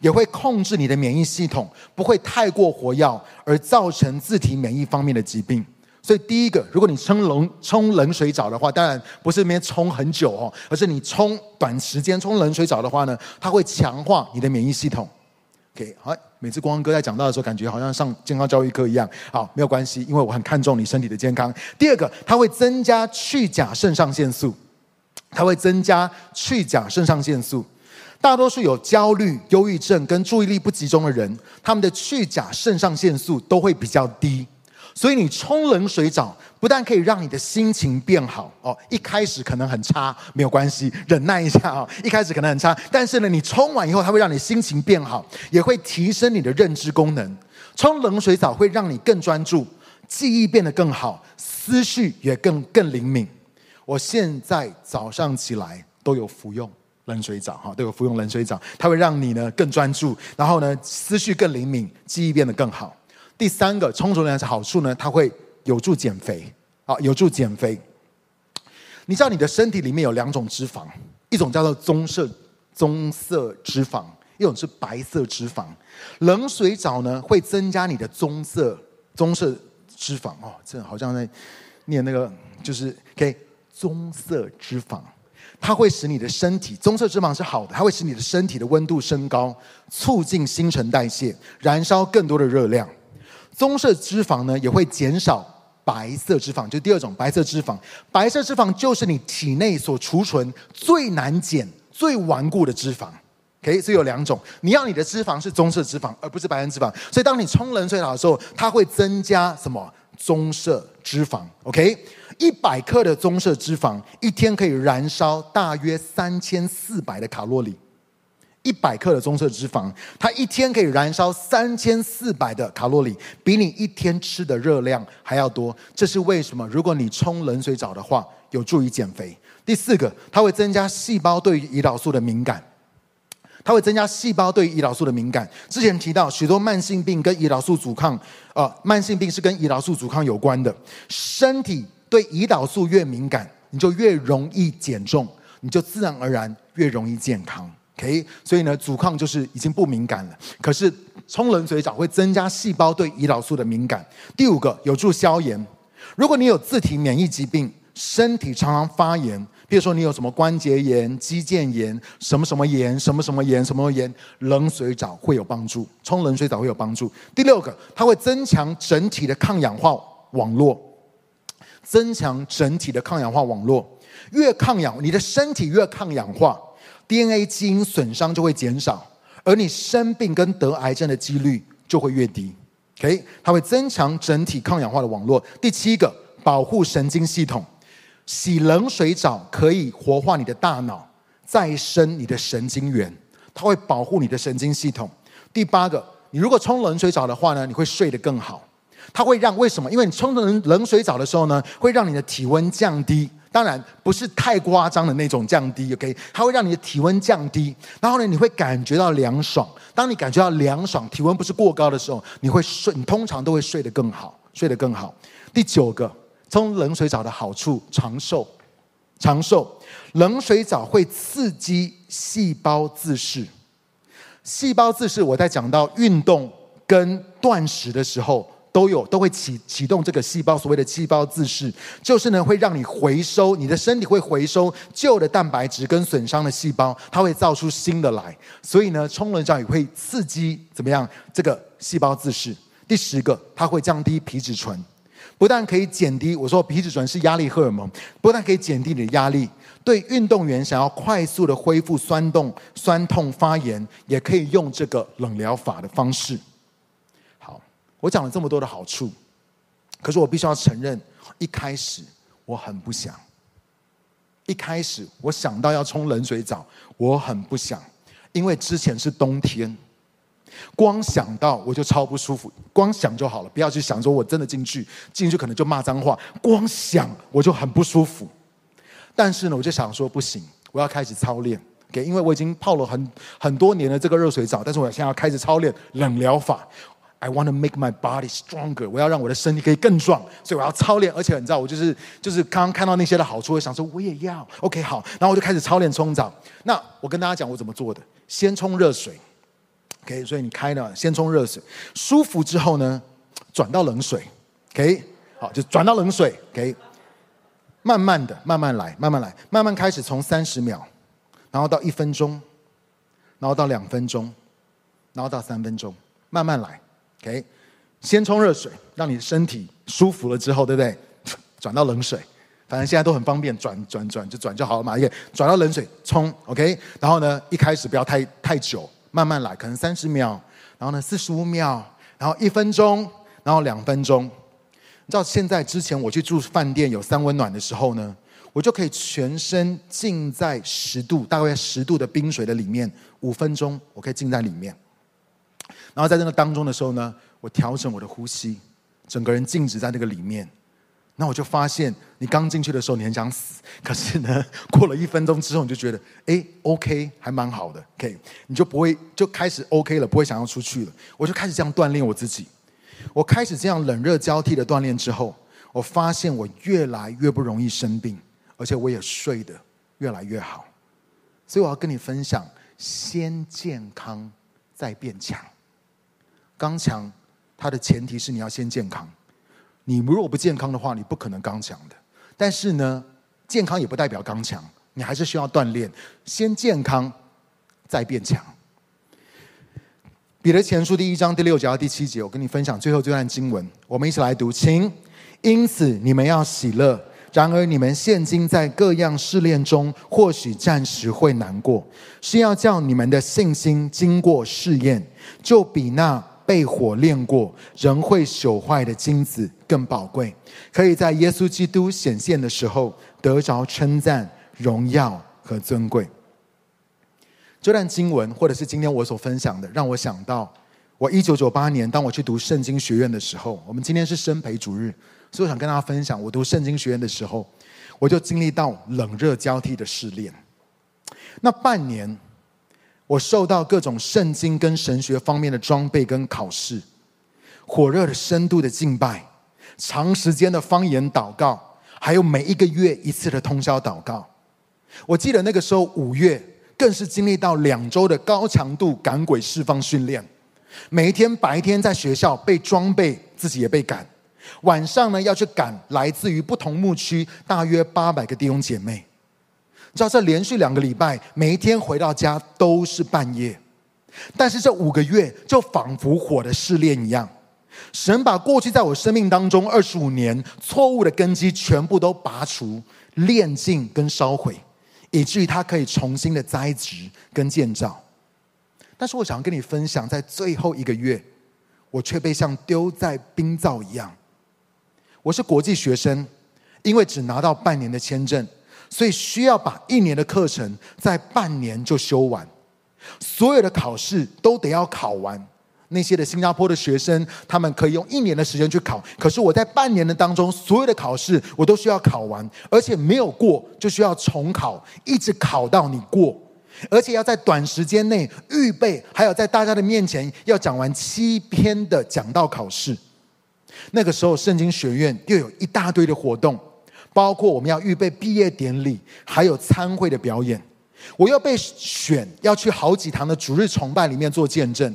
A: 也会控制你的免疫系统，不会太过活跃而造成自体免疫方面的疾病。所以第一个，如果你冲冷冲冷水澡的话，当然不是那边冲很久哦，而是你冲短时间冲冷水澡的话呢，它会强化你的免疫系统。OK，好，每次光哥在讲到的时候，感觉好像上健康教育课一样。好，没有关系，因为我很看重你身体的健康。第二个，它会增加去甲肾上腺素，它会增加去甲肾上腺素。大多数有焦虑、忧郁症跟注意力不集中的人，他们的去甲肾上腺素都会比较低。所以你冲冷水澡，不但可以让你的心情变好哦，一开始可能很差，没有关系，忍耐一下哦。<laughs> 一开始可能很差，但是呢，你冲完以后，它会让你心情变好，也会提升你的认知功能。冲冷水澡会让你更专注，记忆变得更好，思绪也更更灵敏。我现在早上起来都有服用冷水澡哈，都有服用冷水澡，它会让你呢更专注，然后呢思绪更灵敏，记忆变得更好。第三个冲冷水好处呢，它会有助减肥啊，有助减肥。你知道你的身体里面有两种脂肪，一种叫做棕色棕色脂肪，一种是白色脂肪。冷水澡呢会增加你的棕色棕色脂肪哦，这好像在念那个就是 OK 棕色脂肪，它会使你的身体棕色脂肪是好的，它会使你的身体的温度升高，促进新陈代谢，燃烧更多的热量。棕色脂肪呢，也会减少白色脂肪，就第二种白色脂肪。白色脂肪就是你体内所储存最难减、最顽固的脂肪。OK，所以有两种，你要你的脂肪是棕色脂肪，而不是白色脂肪。所以当你冲冷水澡的时候，它会增加什么？棕色脂肪。OK，一百克的棕色脂肪一天可以燃烧大约三千四百的卡路里。一百克的棕色脂肪，它一天可以燃烧三千四百的卡路里，比你一天吃的热量还要多。这是为什么？如果你冲冷水澡的话，有助于减肥。第四个，它会增加细胞对于胰岛素的敏感。它会增加细胞对胰岛素的敏感。之前提到许多慢性病跟胰岛素阻抗，呃，慢性病是跟胰岛素阻抗有关的。身体对胰岛素越敏感，你就越容易减重，你就自然而然越容易健康。OK，所以呢，阻抗就是已经不敏感了。可是冲冷水澡会增加细胞对胰岛素的敏感。第五个，有助消炎。如果你有自体免疫疾病，身体常常发炎，比如说你有什么关节炎、肌腱炎、什么什么炎、什么什么炎、什么炎，冷水澡会有帮助。冲冷水澡会有帮助。第六个，它会增强整体的抗氧化网络，增强整体的抗氧化网络。越抗氧，你的身体越抗氧化。DNA 基因损伤就会减少，而你生病跟得癌症的几率就会越低。OK，它会增强整体抗氧化的网络。第七个，保护神经系统，洗冷水澡可以活化你的大脑，再生你的神经元，它会保护你的神经系统。第八个，你如果冲冷水澡的话呢，你会睡得更好。它会让为什么？因为你冲冷冷水澡的时候呢，会让你的体温降低。当然不是太夸张的那种降低，OK？它会让你的体温降低，然后呢，你会感觉到凉爽。当你感觉到凉爽，体温不是过高的时候，你会睡，你通常都会睡得更好，睡得更好。第九个，冲冷水澡的好处，长寿，长寿。冷水澡会刺激细胞自噬，细胞自噬。我在讲到运动跟断食的时候。都有都会启启动这个细胞，所谓的细胞自噬，就是呢会让你回收，你的身体会回收旧的蛋白质跟损伤的细胞，它会造出新的来。所以呢，冲冷澡也会刺激怎么样？这个细胞自噬。第十个，它会降低皮质醇，不但可以减低，我说皮质醇是压力荷尔蒙，不但可以减低你的压力，对运动员想要快速的恢复酸痛、酸痛发炎，也可以用这个冷疗法的方式。我讲了这么多的好处，可是我必须要承认，一开始我很不想。一开始我想到要冲冷水澡，我很不想，因为之前是冬天，光想到我就超不舒服。光想就好了，不要去想说我真的进去，进去可能就骂脏话。光想我就很不舒服。但是呢，我就想说不行，我要开始操练。给，因为我已经泡了很很多年的这个热水澡，但是我现在要开始操练冷疗法。I want to make my body stronger。我要让我的身体可以更壮，所以我要操练。而且你知道，我就是就是刚刚看到那些的好处，我想说我也要。OK，好，然后我就开始操练冲澡。那我跟大家讲我怎么做的：先冲热水，OK，所以你开了，先冲热水，舒服之后呢，转到冷水，OK，好，就转到冷水，OK，慢慢的，慢慢来，慢慢来，慢慢开始从三十秒，然后到一分钟，然后到两分钟，然后到三分钟，慢慢来。OK，先冲热水，让你的身体舒服了之后，对不对？<tsk> 转到冷水，反正现在都很方便，转转转就转就好了嘛。也转到冷水冲，OK。然后呢，一开始不要太太久，慢慢来，可能三十秒，然后呢四十五秒，然后一分钟，然后两分钟。你知道现在之前我去住饭店有三温暖的时候呢，我就可以全身浸在十度，大概十度的冰水的里面，五分钟，我可以浸在里面。然后在这个当中的时候呢，我调整我的呼吸，整个人静止在那个里面。那我就发现，你刚进去的时候你很想死，可是呢，<laughs> 过了一分钟之后，你就觉得，哎，OK，还蛮好的，OK，你就不会就开始 OK 了，不会想要出去了。我就开始这样锻炼我自己。我开始这样冷热交替的锻炼之后，我发现我越来越不容易生病，而且我也睡得越来越好。所以我要跟你分享，先健康再变强。刚强，它的前提是你要先健康。你如果不健康的话，你不可能刚强的。但是呢，健康也不代表刚强，你还是需要锻炼。先健康，再变强。彼得前书第一章第六节到第七节，我跟你分享最后这段经文，我们一起来读，请。因此，你们要喜乐。然而，你们现今在各样试炼中，或许暂时会难过，是要叫你们的信心经过试验，就比那。被火炼过，仍会朽坏的金子更宝贵，可以在耶稣基督显现的时候得着称赞、荣耀和尊贵。这段经文，或者是今天我所分享的，让我想到我一九九八年当我去读圣经学院的时候，我们今天是生培主日，所以我想跟大家分享，我读圣经学院的时候，我就经历到冷热交替的试炼。那半年。我受到各种圣经跟神学方面的装备跟考试，火热的深度的敬拜，长时间的方言祷告，还有每一个月一次的通宵祷告。我记得那个时候五月，更是经历到两周的高强度赶鬼释放训练。每一天白天在学校被装备，自己也被赶；晚上呢要去赶来自于不同牧区大约八百个弟兄姐妹。知道这连续两个礼拜，每一天回到家都是半夜。但是这五个月就仿佛火的试炼一样，神把过去在我生命当中二十五年错误的根基全部都拔除、炼净跟烧毁，以至于它可以重新的栽植跟建造。但是我想要跟你分享，在最后一个月，我却被像丢在冰灶一样。我是国际学生，因为只拿到半年的签证，所以需要把一年的课程在半年就修完。所有的考试都得要考完。那些的新加坡的学生，他们可以用一年的时间去考。可是我在半年的当中，所有的考试我都需要考完，而且没有过就需要重考，一直考到你过，而且要在短时间内预备，还有在大家的面前要讲完七篇的讲道考试。那个时候，圣经学院又有一大堆的活动，包括我们要预备毕业典礼，还有参会的表演。我又被选要去好几堂的主日崇拜里面做见证，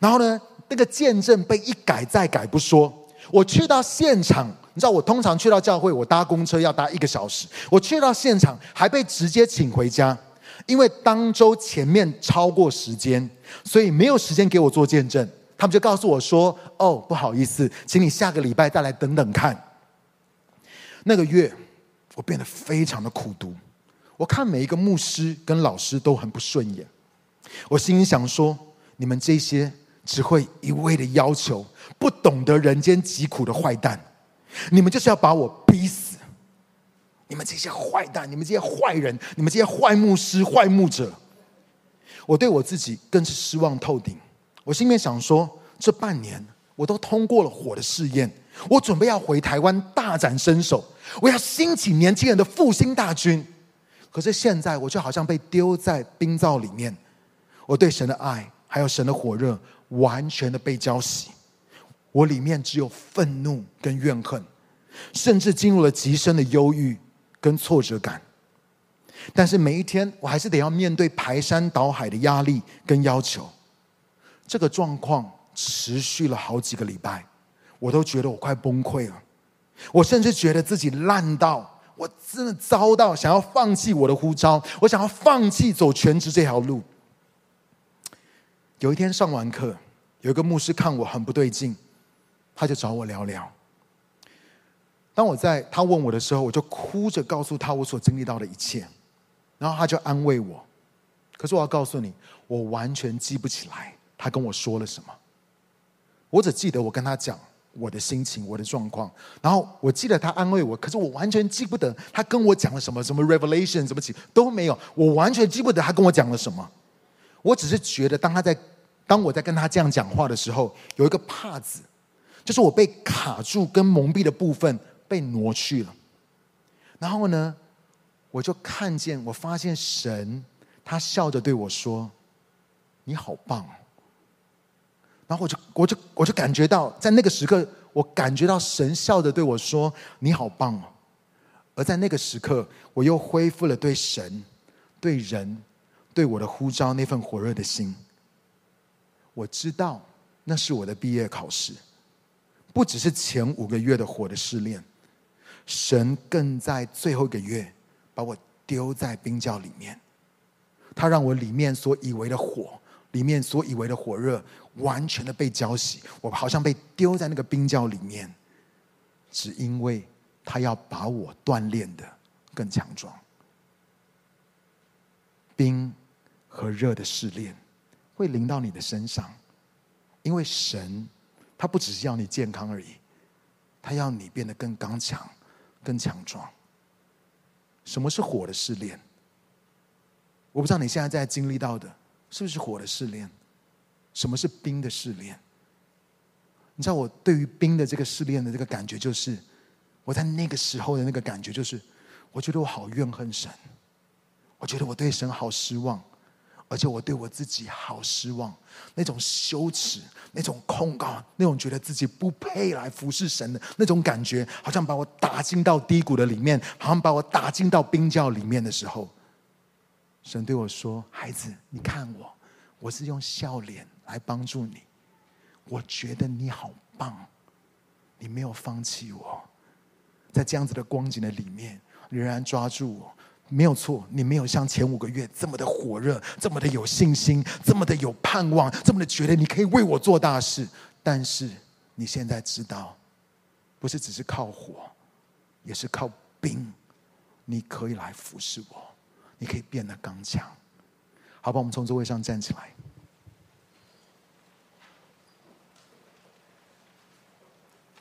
A: 然后呢，那个见证被一改再改不说，我去到现场，你知道我通常去到教会，我搭公车要搭一个小时，我去到现场还被直接请回家，因为当周前面超过时间，所以没有时间给我做见证，他们就告诉我说：“哦，不好意思，请你下个礼拜再来等等看。”那个月，我变得非常的苦读。我看每一个牧师跟老师都很不顺眼，我心里想说：你们这些只会一味的要求、不懂得人间疾苦的坏蛋，你们就是要把我逼死！你们这些坏蛋，你们这些坏人，你们这些坏牧师、坏牧者，我对我自己更是失望透顶。我心里面想说：这半年我都通过了火的试验，我准备要回台湾大展身手，我要兴起年轻人的复兴大军。可是现在，我就好像被丢在冰灶里面，我对神的爱还有神的火热完全的被浇熄，我里面只有愤怒跟怨恨，甚至进入了极深的忧郁跟挫折感。但是每一天，我还是得要面对排山倒海的压力跟要求。这个状况持续了好几个礼拜，我都觉得我快崩溃了，我甚至觉得自己烂到。我真的遭到想要放弃我的呼召，我想要放弃走全职这条路。有一天上完课，有一个牧师看我很不对劲，他就找我聊聊。当我在他问我的时候，我就哭着告诉他我所经历到的一切，然后他就安慰我。可是我要告诉你，我完全记不起来他跟我说了什么，我只记得我跟他讲。我的心情，我的状况，然后我记得他安慰我，可是我完全记不得他跟我讲了什么，什么 revelation，什么起都没有，我完全记不得他跟我讲了什么。我只是觉得，当他在，当我在跟他这样讲话的时候，有一个帕子，就是我被卡住跟蒙蔽的部分被挪去了。然后呢，我就看见，我发现神，他笑着对我说：“你好棒。”然后我就我就我就感觉到，在那个时刻，我感觉到神笑着对我说：“你好棒哦！”而在那个时刻，我又恢复了对神、对人、对我的呼召那份火热的心。我知道那是我的毕业考试，不只是前五个月的火的试炼，神更在最后一个月把我丢在冰窖里面，他让我里面所以为的火。里面所以为的火热，完全的被浇熄，我好像被丢在那个冰窖里面，只因为他要把我锻炼的更强壮。冰和热的试炼会临到你的身上，因为神他不只是要你健康而已，他要你变得更刚强、更强壮。什么是火的试炼？我不知道你现在在经历到的。是不是火的试炼？什么是冰的试炼？你知道我对于冰的这个试炼的这个感觉，就是我在那个时候的那个感觉，就是我觉得我好怨恨神，我觉得我对神好失望，而且我对我自己好失望，那种羞耻，那种控告，那种觉得自己不配来服侍神的那种感觉，好像把我打进到低谷的里面，好像把我打进到冰窖里面的时候，神对我说：“孩子，你看我，我是用笑脸来帮助你，我觉得你好棒，你没有放弃我，在这样子的光景的里面，仍然抓住我。”没有错，你没有像前五个月这么的火热，这么的有信心，这么的有盼望，这么的觉得你可以为我做大事。但是你现在知道，不是只是靠火，也是靠冰，你可以来服侍我，你可以变得刚强。好吧，我们从座位上站起来，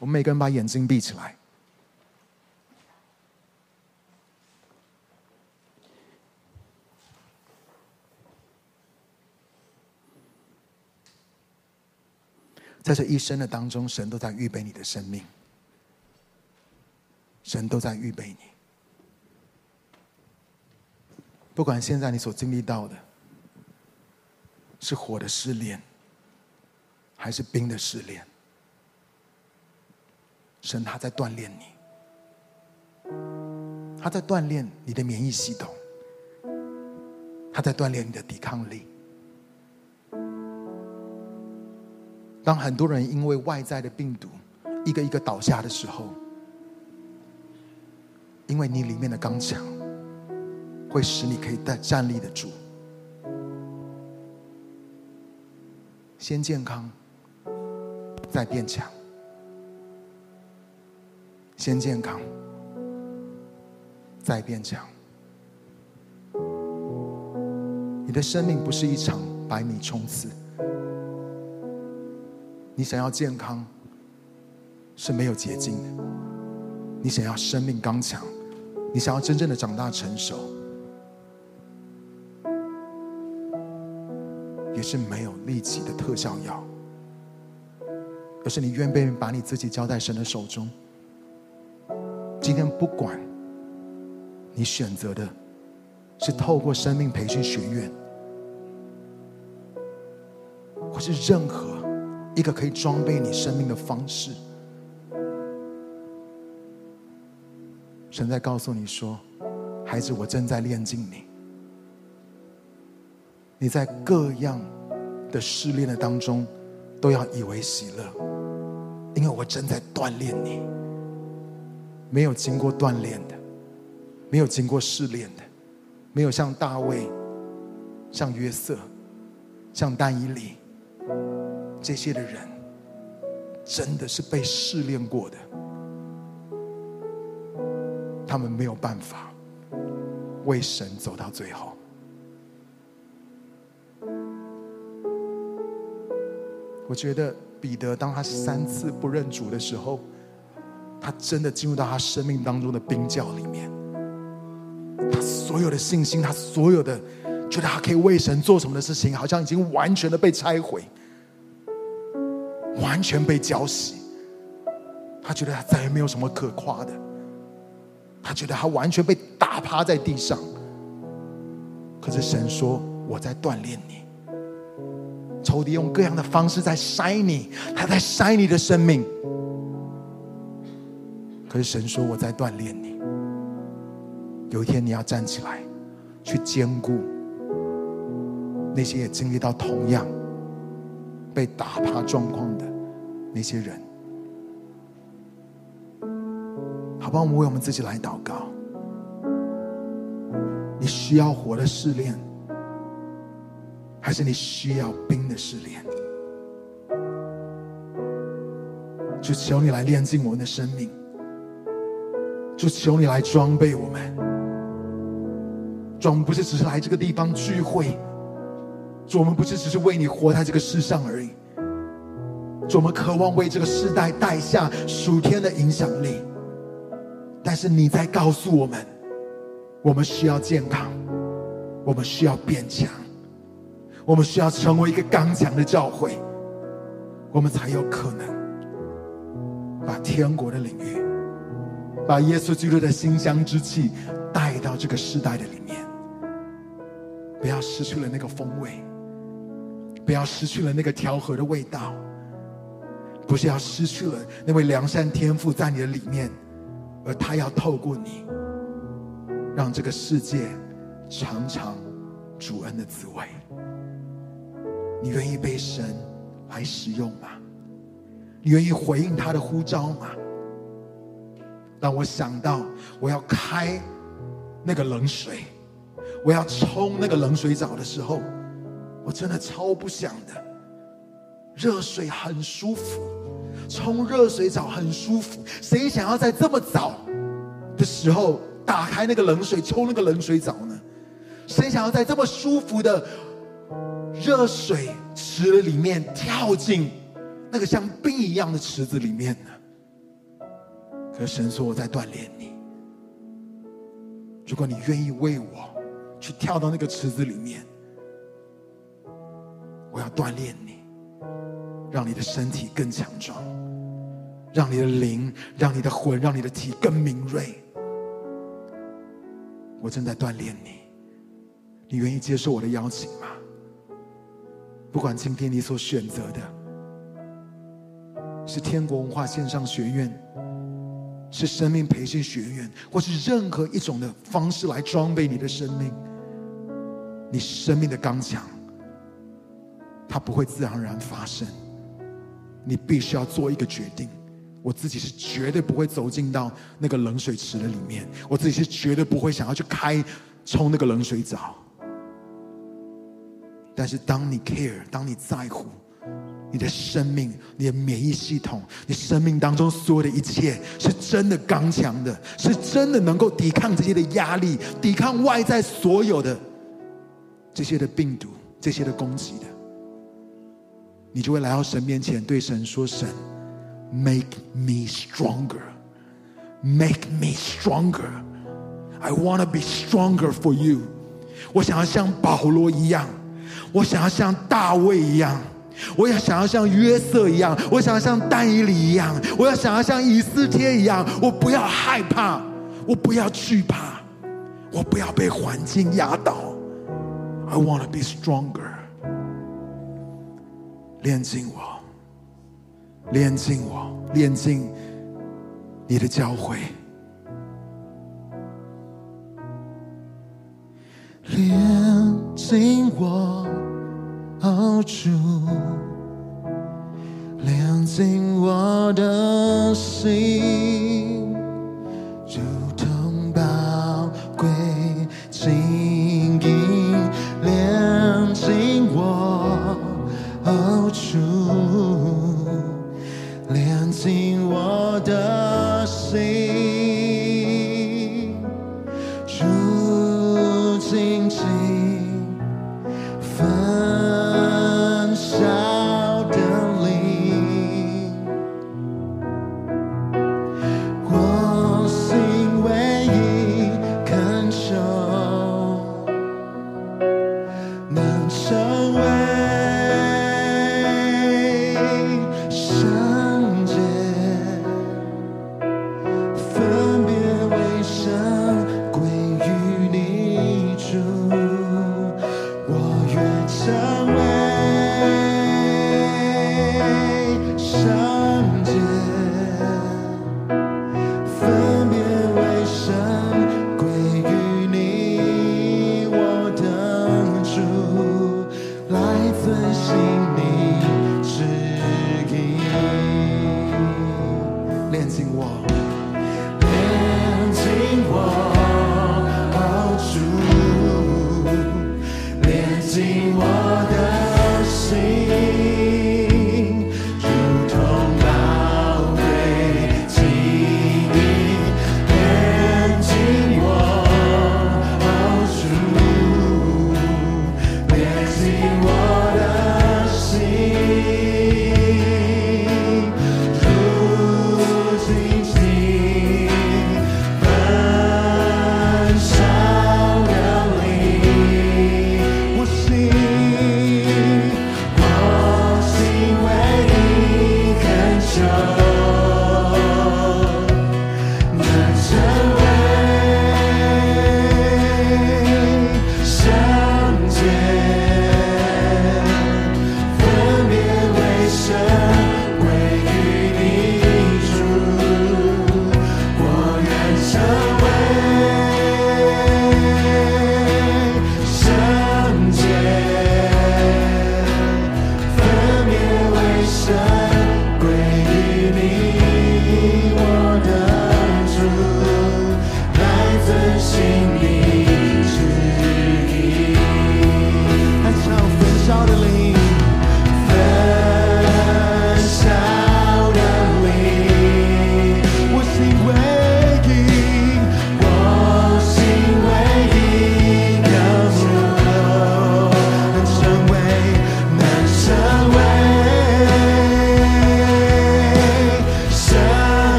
A: 我们每个人把眼睛闭起来。在这一生的当中，神都在预备你的生命，神都在预备你。不管现在你所经历到的，是火的试炼，还是冰的试炼，神他在锻炼你，他在锻炼你的免疫系统，他在锻炼你的抵抗力。当很多人因为外在的病毒一个一个倒下的时候，因为你里面的刚强，会使你可以再站立得住。先健康，再变强；先健康，再变强。你的生命不是一场百米冲刺。你想要健康是没有捷径的，你想要生命刚强，你想要真正的长大成熟，也是没有立即的特效药，而是你愿不愿意把你自己交在神的手中。今天不管你选择的是透过生命培训学院，或是任何。一个可以装备你生命的方式，神在告诉你说：“孩子，我正在炼净你。你在各样的试炼的当中，都要以为喜乐，因为我正在锻炼你。没有经过锻炼的，没有经过试炼的，没有像大卫、像约瑟、像丹以利。”这些的人真的是被试炼过的，他们没有办法为神走到最后。我觉得彼得当他三次不认主的时候，他真的进入到他生命当中的冰窖里面，他所有的信心，他所有的觉得他可以为神做什么的事情，好像已经完全的被拆毁。完全被浇熄，他觉得他再也没有什么可夸的，他觉得他完全被打趴在地上。可是神说：“我在锻炼你，仇敌用各样的方式在筛你，他在筛你的生命。可是神说：我在锻炼你，有一天你要站起来，去兼顾那些也经历到同样。”被打趴状况的那些人，好吧，我们为我们自己来祷告。你需要活的试炼，还是你需要冰的试炼？就求你来炼净我们的生命，就求你来装备我们。装不是只是来这个地方聚会。主，我们不是只是为你活在这个世上而已。主，我们渴望为这个世代带下属天的影响力。但是你在告诉我们，我们需要健康，我们需要变强，我们需要成为一个刚强的教会，我们才有可能把天国的领域，把耶稣基督的馨香之气带到这个世代的里面。不要失去了那个风味，不要失去了那个调和的味道，不是要失去了那位良善天父在你的里面，而他要透过你，让这个世界尝尝主恩的滋味。你愿意被神来使用吗？你愿意回应他的呼召吗？当我想到我要开那个冷水，我要冲那个冷水澡的时候，我真的超不想的。热水很舒服，冲热水澡很舒服。谁想要在这么早的时候打开那个冷水冲那个冷水澡呢？谁想要在这么舒服的热水池里面跳进那个像冰一样的池子里面呢？可神说：“我在锻炼你。如果你愿意为我去跳到那个池子里面，我要锻炼你，让你的身体更强壮，让你的灵、让你的魂、让你的体更敏锐。我正在锻炼你，你愿意接受我的邀请吗？不管今天你所选择的是天国文化线上学院。”是生命培训学院，或是任何一种的方式来装备你的生命。你生命的刚强，它不会自然而然发生。你必须要做一个决定。我自己是绝对不会走进到那个冷水池的里面，我自己是绝对不会想要去开冲那个冷水澡。但是当你 care，当你在乎。你的生命，你的免疫系统，你生命当中所有的一切，是真的刚强的，是真的能够抵抗这些的压力，抵抗外在所有的这些的病毒，这些的攻击的。你就会来到神面前，对神说：“神，make me stronger，make me stronger。I wanna be stronger for you。我想要像保罗一样，我想要像大卫一样。”我要想要像约瑟一样，我想要像但以理一样，我要想要像以斯帖一样。我不要害怕，我不要惧怕，我不要被环境压倒。I want to be stronger。炼净我，炼净我，炼净你的教会，连紧我。好主，炼净我的心，如同宝贵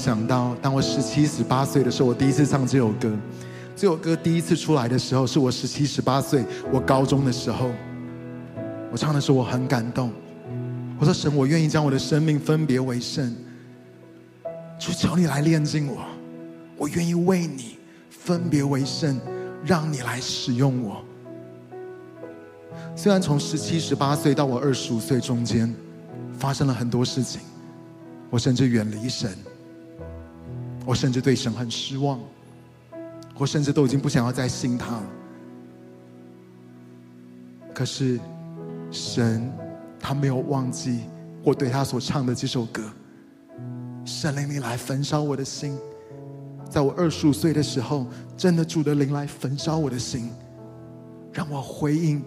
A: 想到，当我十七、十八岁的时候，我第一次唱这首歌。这首歌第一次出来的时候，是我十七、十八岁，我高中的时候。我唱的时候，我很感动。我说：“神，我愿意将我的生命分别为圣，求求你来炼净我。我愿意为你分别为圣，让你来使用我。”虽然从十七、十八岁到我二十五岁中间，发生了很多事情，我甚至远离神，我甚至对神很失望，我甚至都已经不想要再信他了。可是，神他没有忘记我对他所唱的这首歌。神灵，你来焚烧我的心，在我二十五岁的时候，真的主的灵来焚烧我的心，让我回应。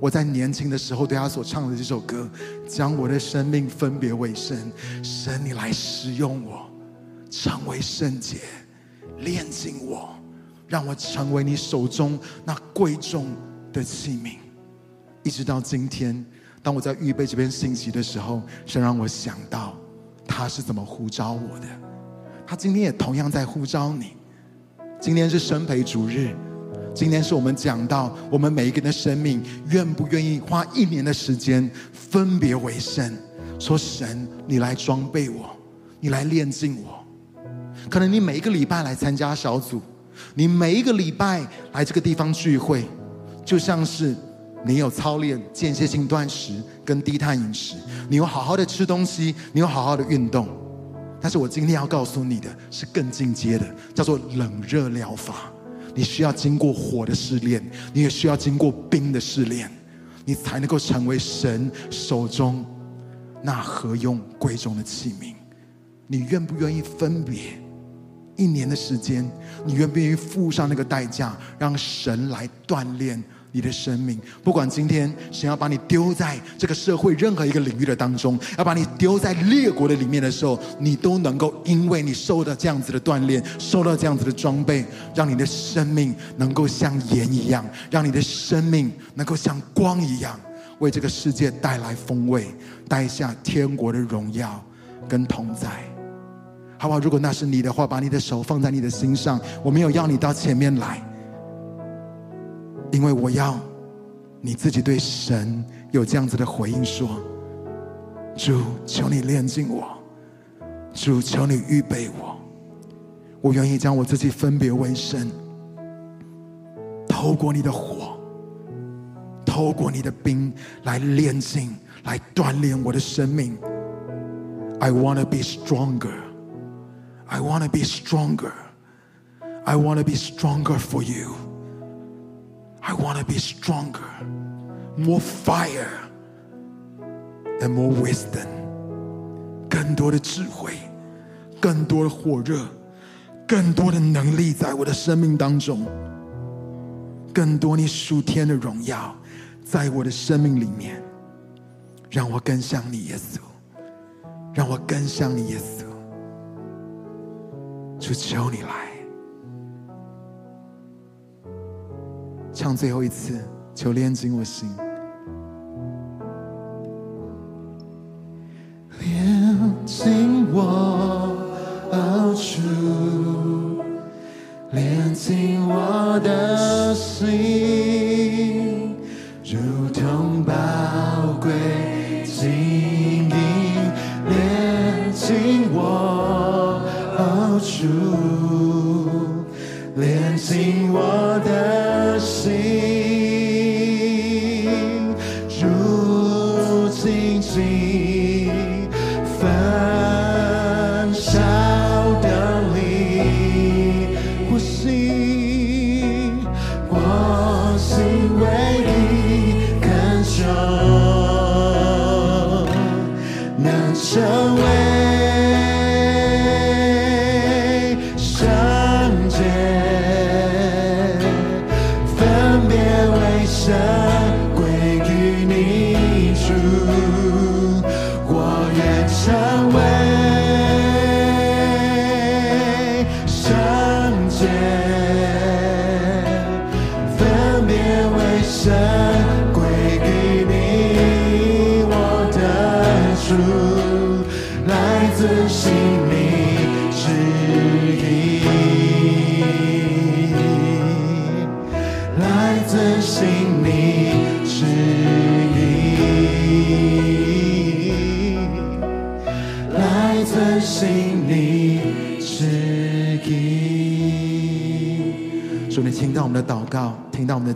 A: 我在年轻的时候对他所唱的这首歌，将我的生命分别为圣，神你来使用我，成为圣洁，炼净我，让我成为你手中那贵重的器皿。一直到今天，当我在预备这篇信息的时候，神让我想到他是怎么呼召我的，他今天也同样在呼召你。今天是生培主日。今天是我们讲到我们每一个人的生命，愿不愿意花一年的时间分别为圣？说神，你来装备我，你来炼净我。可能你每一个礼拜来参加小组，你每一个礼拜来这个地方聚会，就像是你有操练间歇性断食跟低碳饮食，你有好好的吃东西，你有好好的运动。但是我今天要告诉你的是更进阶的，叫做冷热疗法。你需要经过火的试炼，你也需要经过冰的试炼，你才能够成为神手中那何用贵重的器皿。你愿不愿意分别一年的时间？你愿不愿意付上那个代价，让神来锻炼？你的生命，不管今天神要把你丢在这个社会任何一个领域的当中，要把你丢在列国的里面的时候，你都能够因为你受到这样子的锻炼，受到这样子的装备，让你的生命能够像盐一样，让你的生命能够像光一样，为这个世界带来风味，带下天国的荣耀跟同在，好不好？如果那是你的话，把你的手放在你的心上，我没有要你到前面来。因为我要你自己对神有这样子的回应，说：“主，求你炼净我；主，求你预备我。我愿意将我自己分别为圣，透过你的火，透过你的冰来炼净，来锻炼我的生命。I wanna be stronger. I wanna be stronger. I wanna be stronger for you.” I want to be stronger, more fire, and more wisdom. 更多的智慧，更多的火热，更多的能力在我的生命当中，更多你属天的荣耀在我的生命里面，让我更像你，耶稣，让我更像你，耶稣， 就求你来。唱最后一次，求炼净我心，
B: 炼净我主，炼净我的心，主，炼净我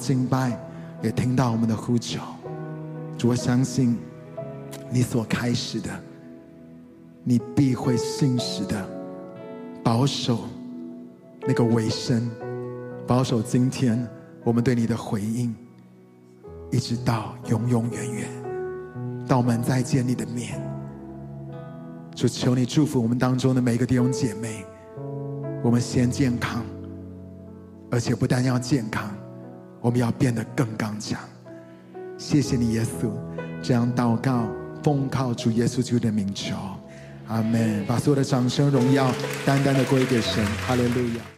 A: 敬拜，也听到我们的呼求。主，我相信你所开始的，你必会信实的保守那个尾声，保守今天我们对你的回应，一直到永永远远，到我们再见你的面。主，求你祝福我们当中的每一个弟兄姐妹，我们先健康。而且不但要健康，我们要变得更刚强。谢谢你，耶稣，这样祷告，奉靠主耶稣基督的名求，阿门。把所有的掌声、荣耀，单单的归给神，哈利路亚。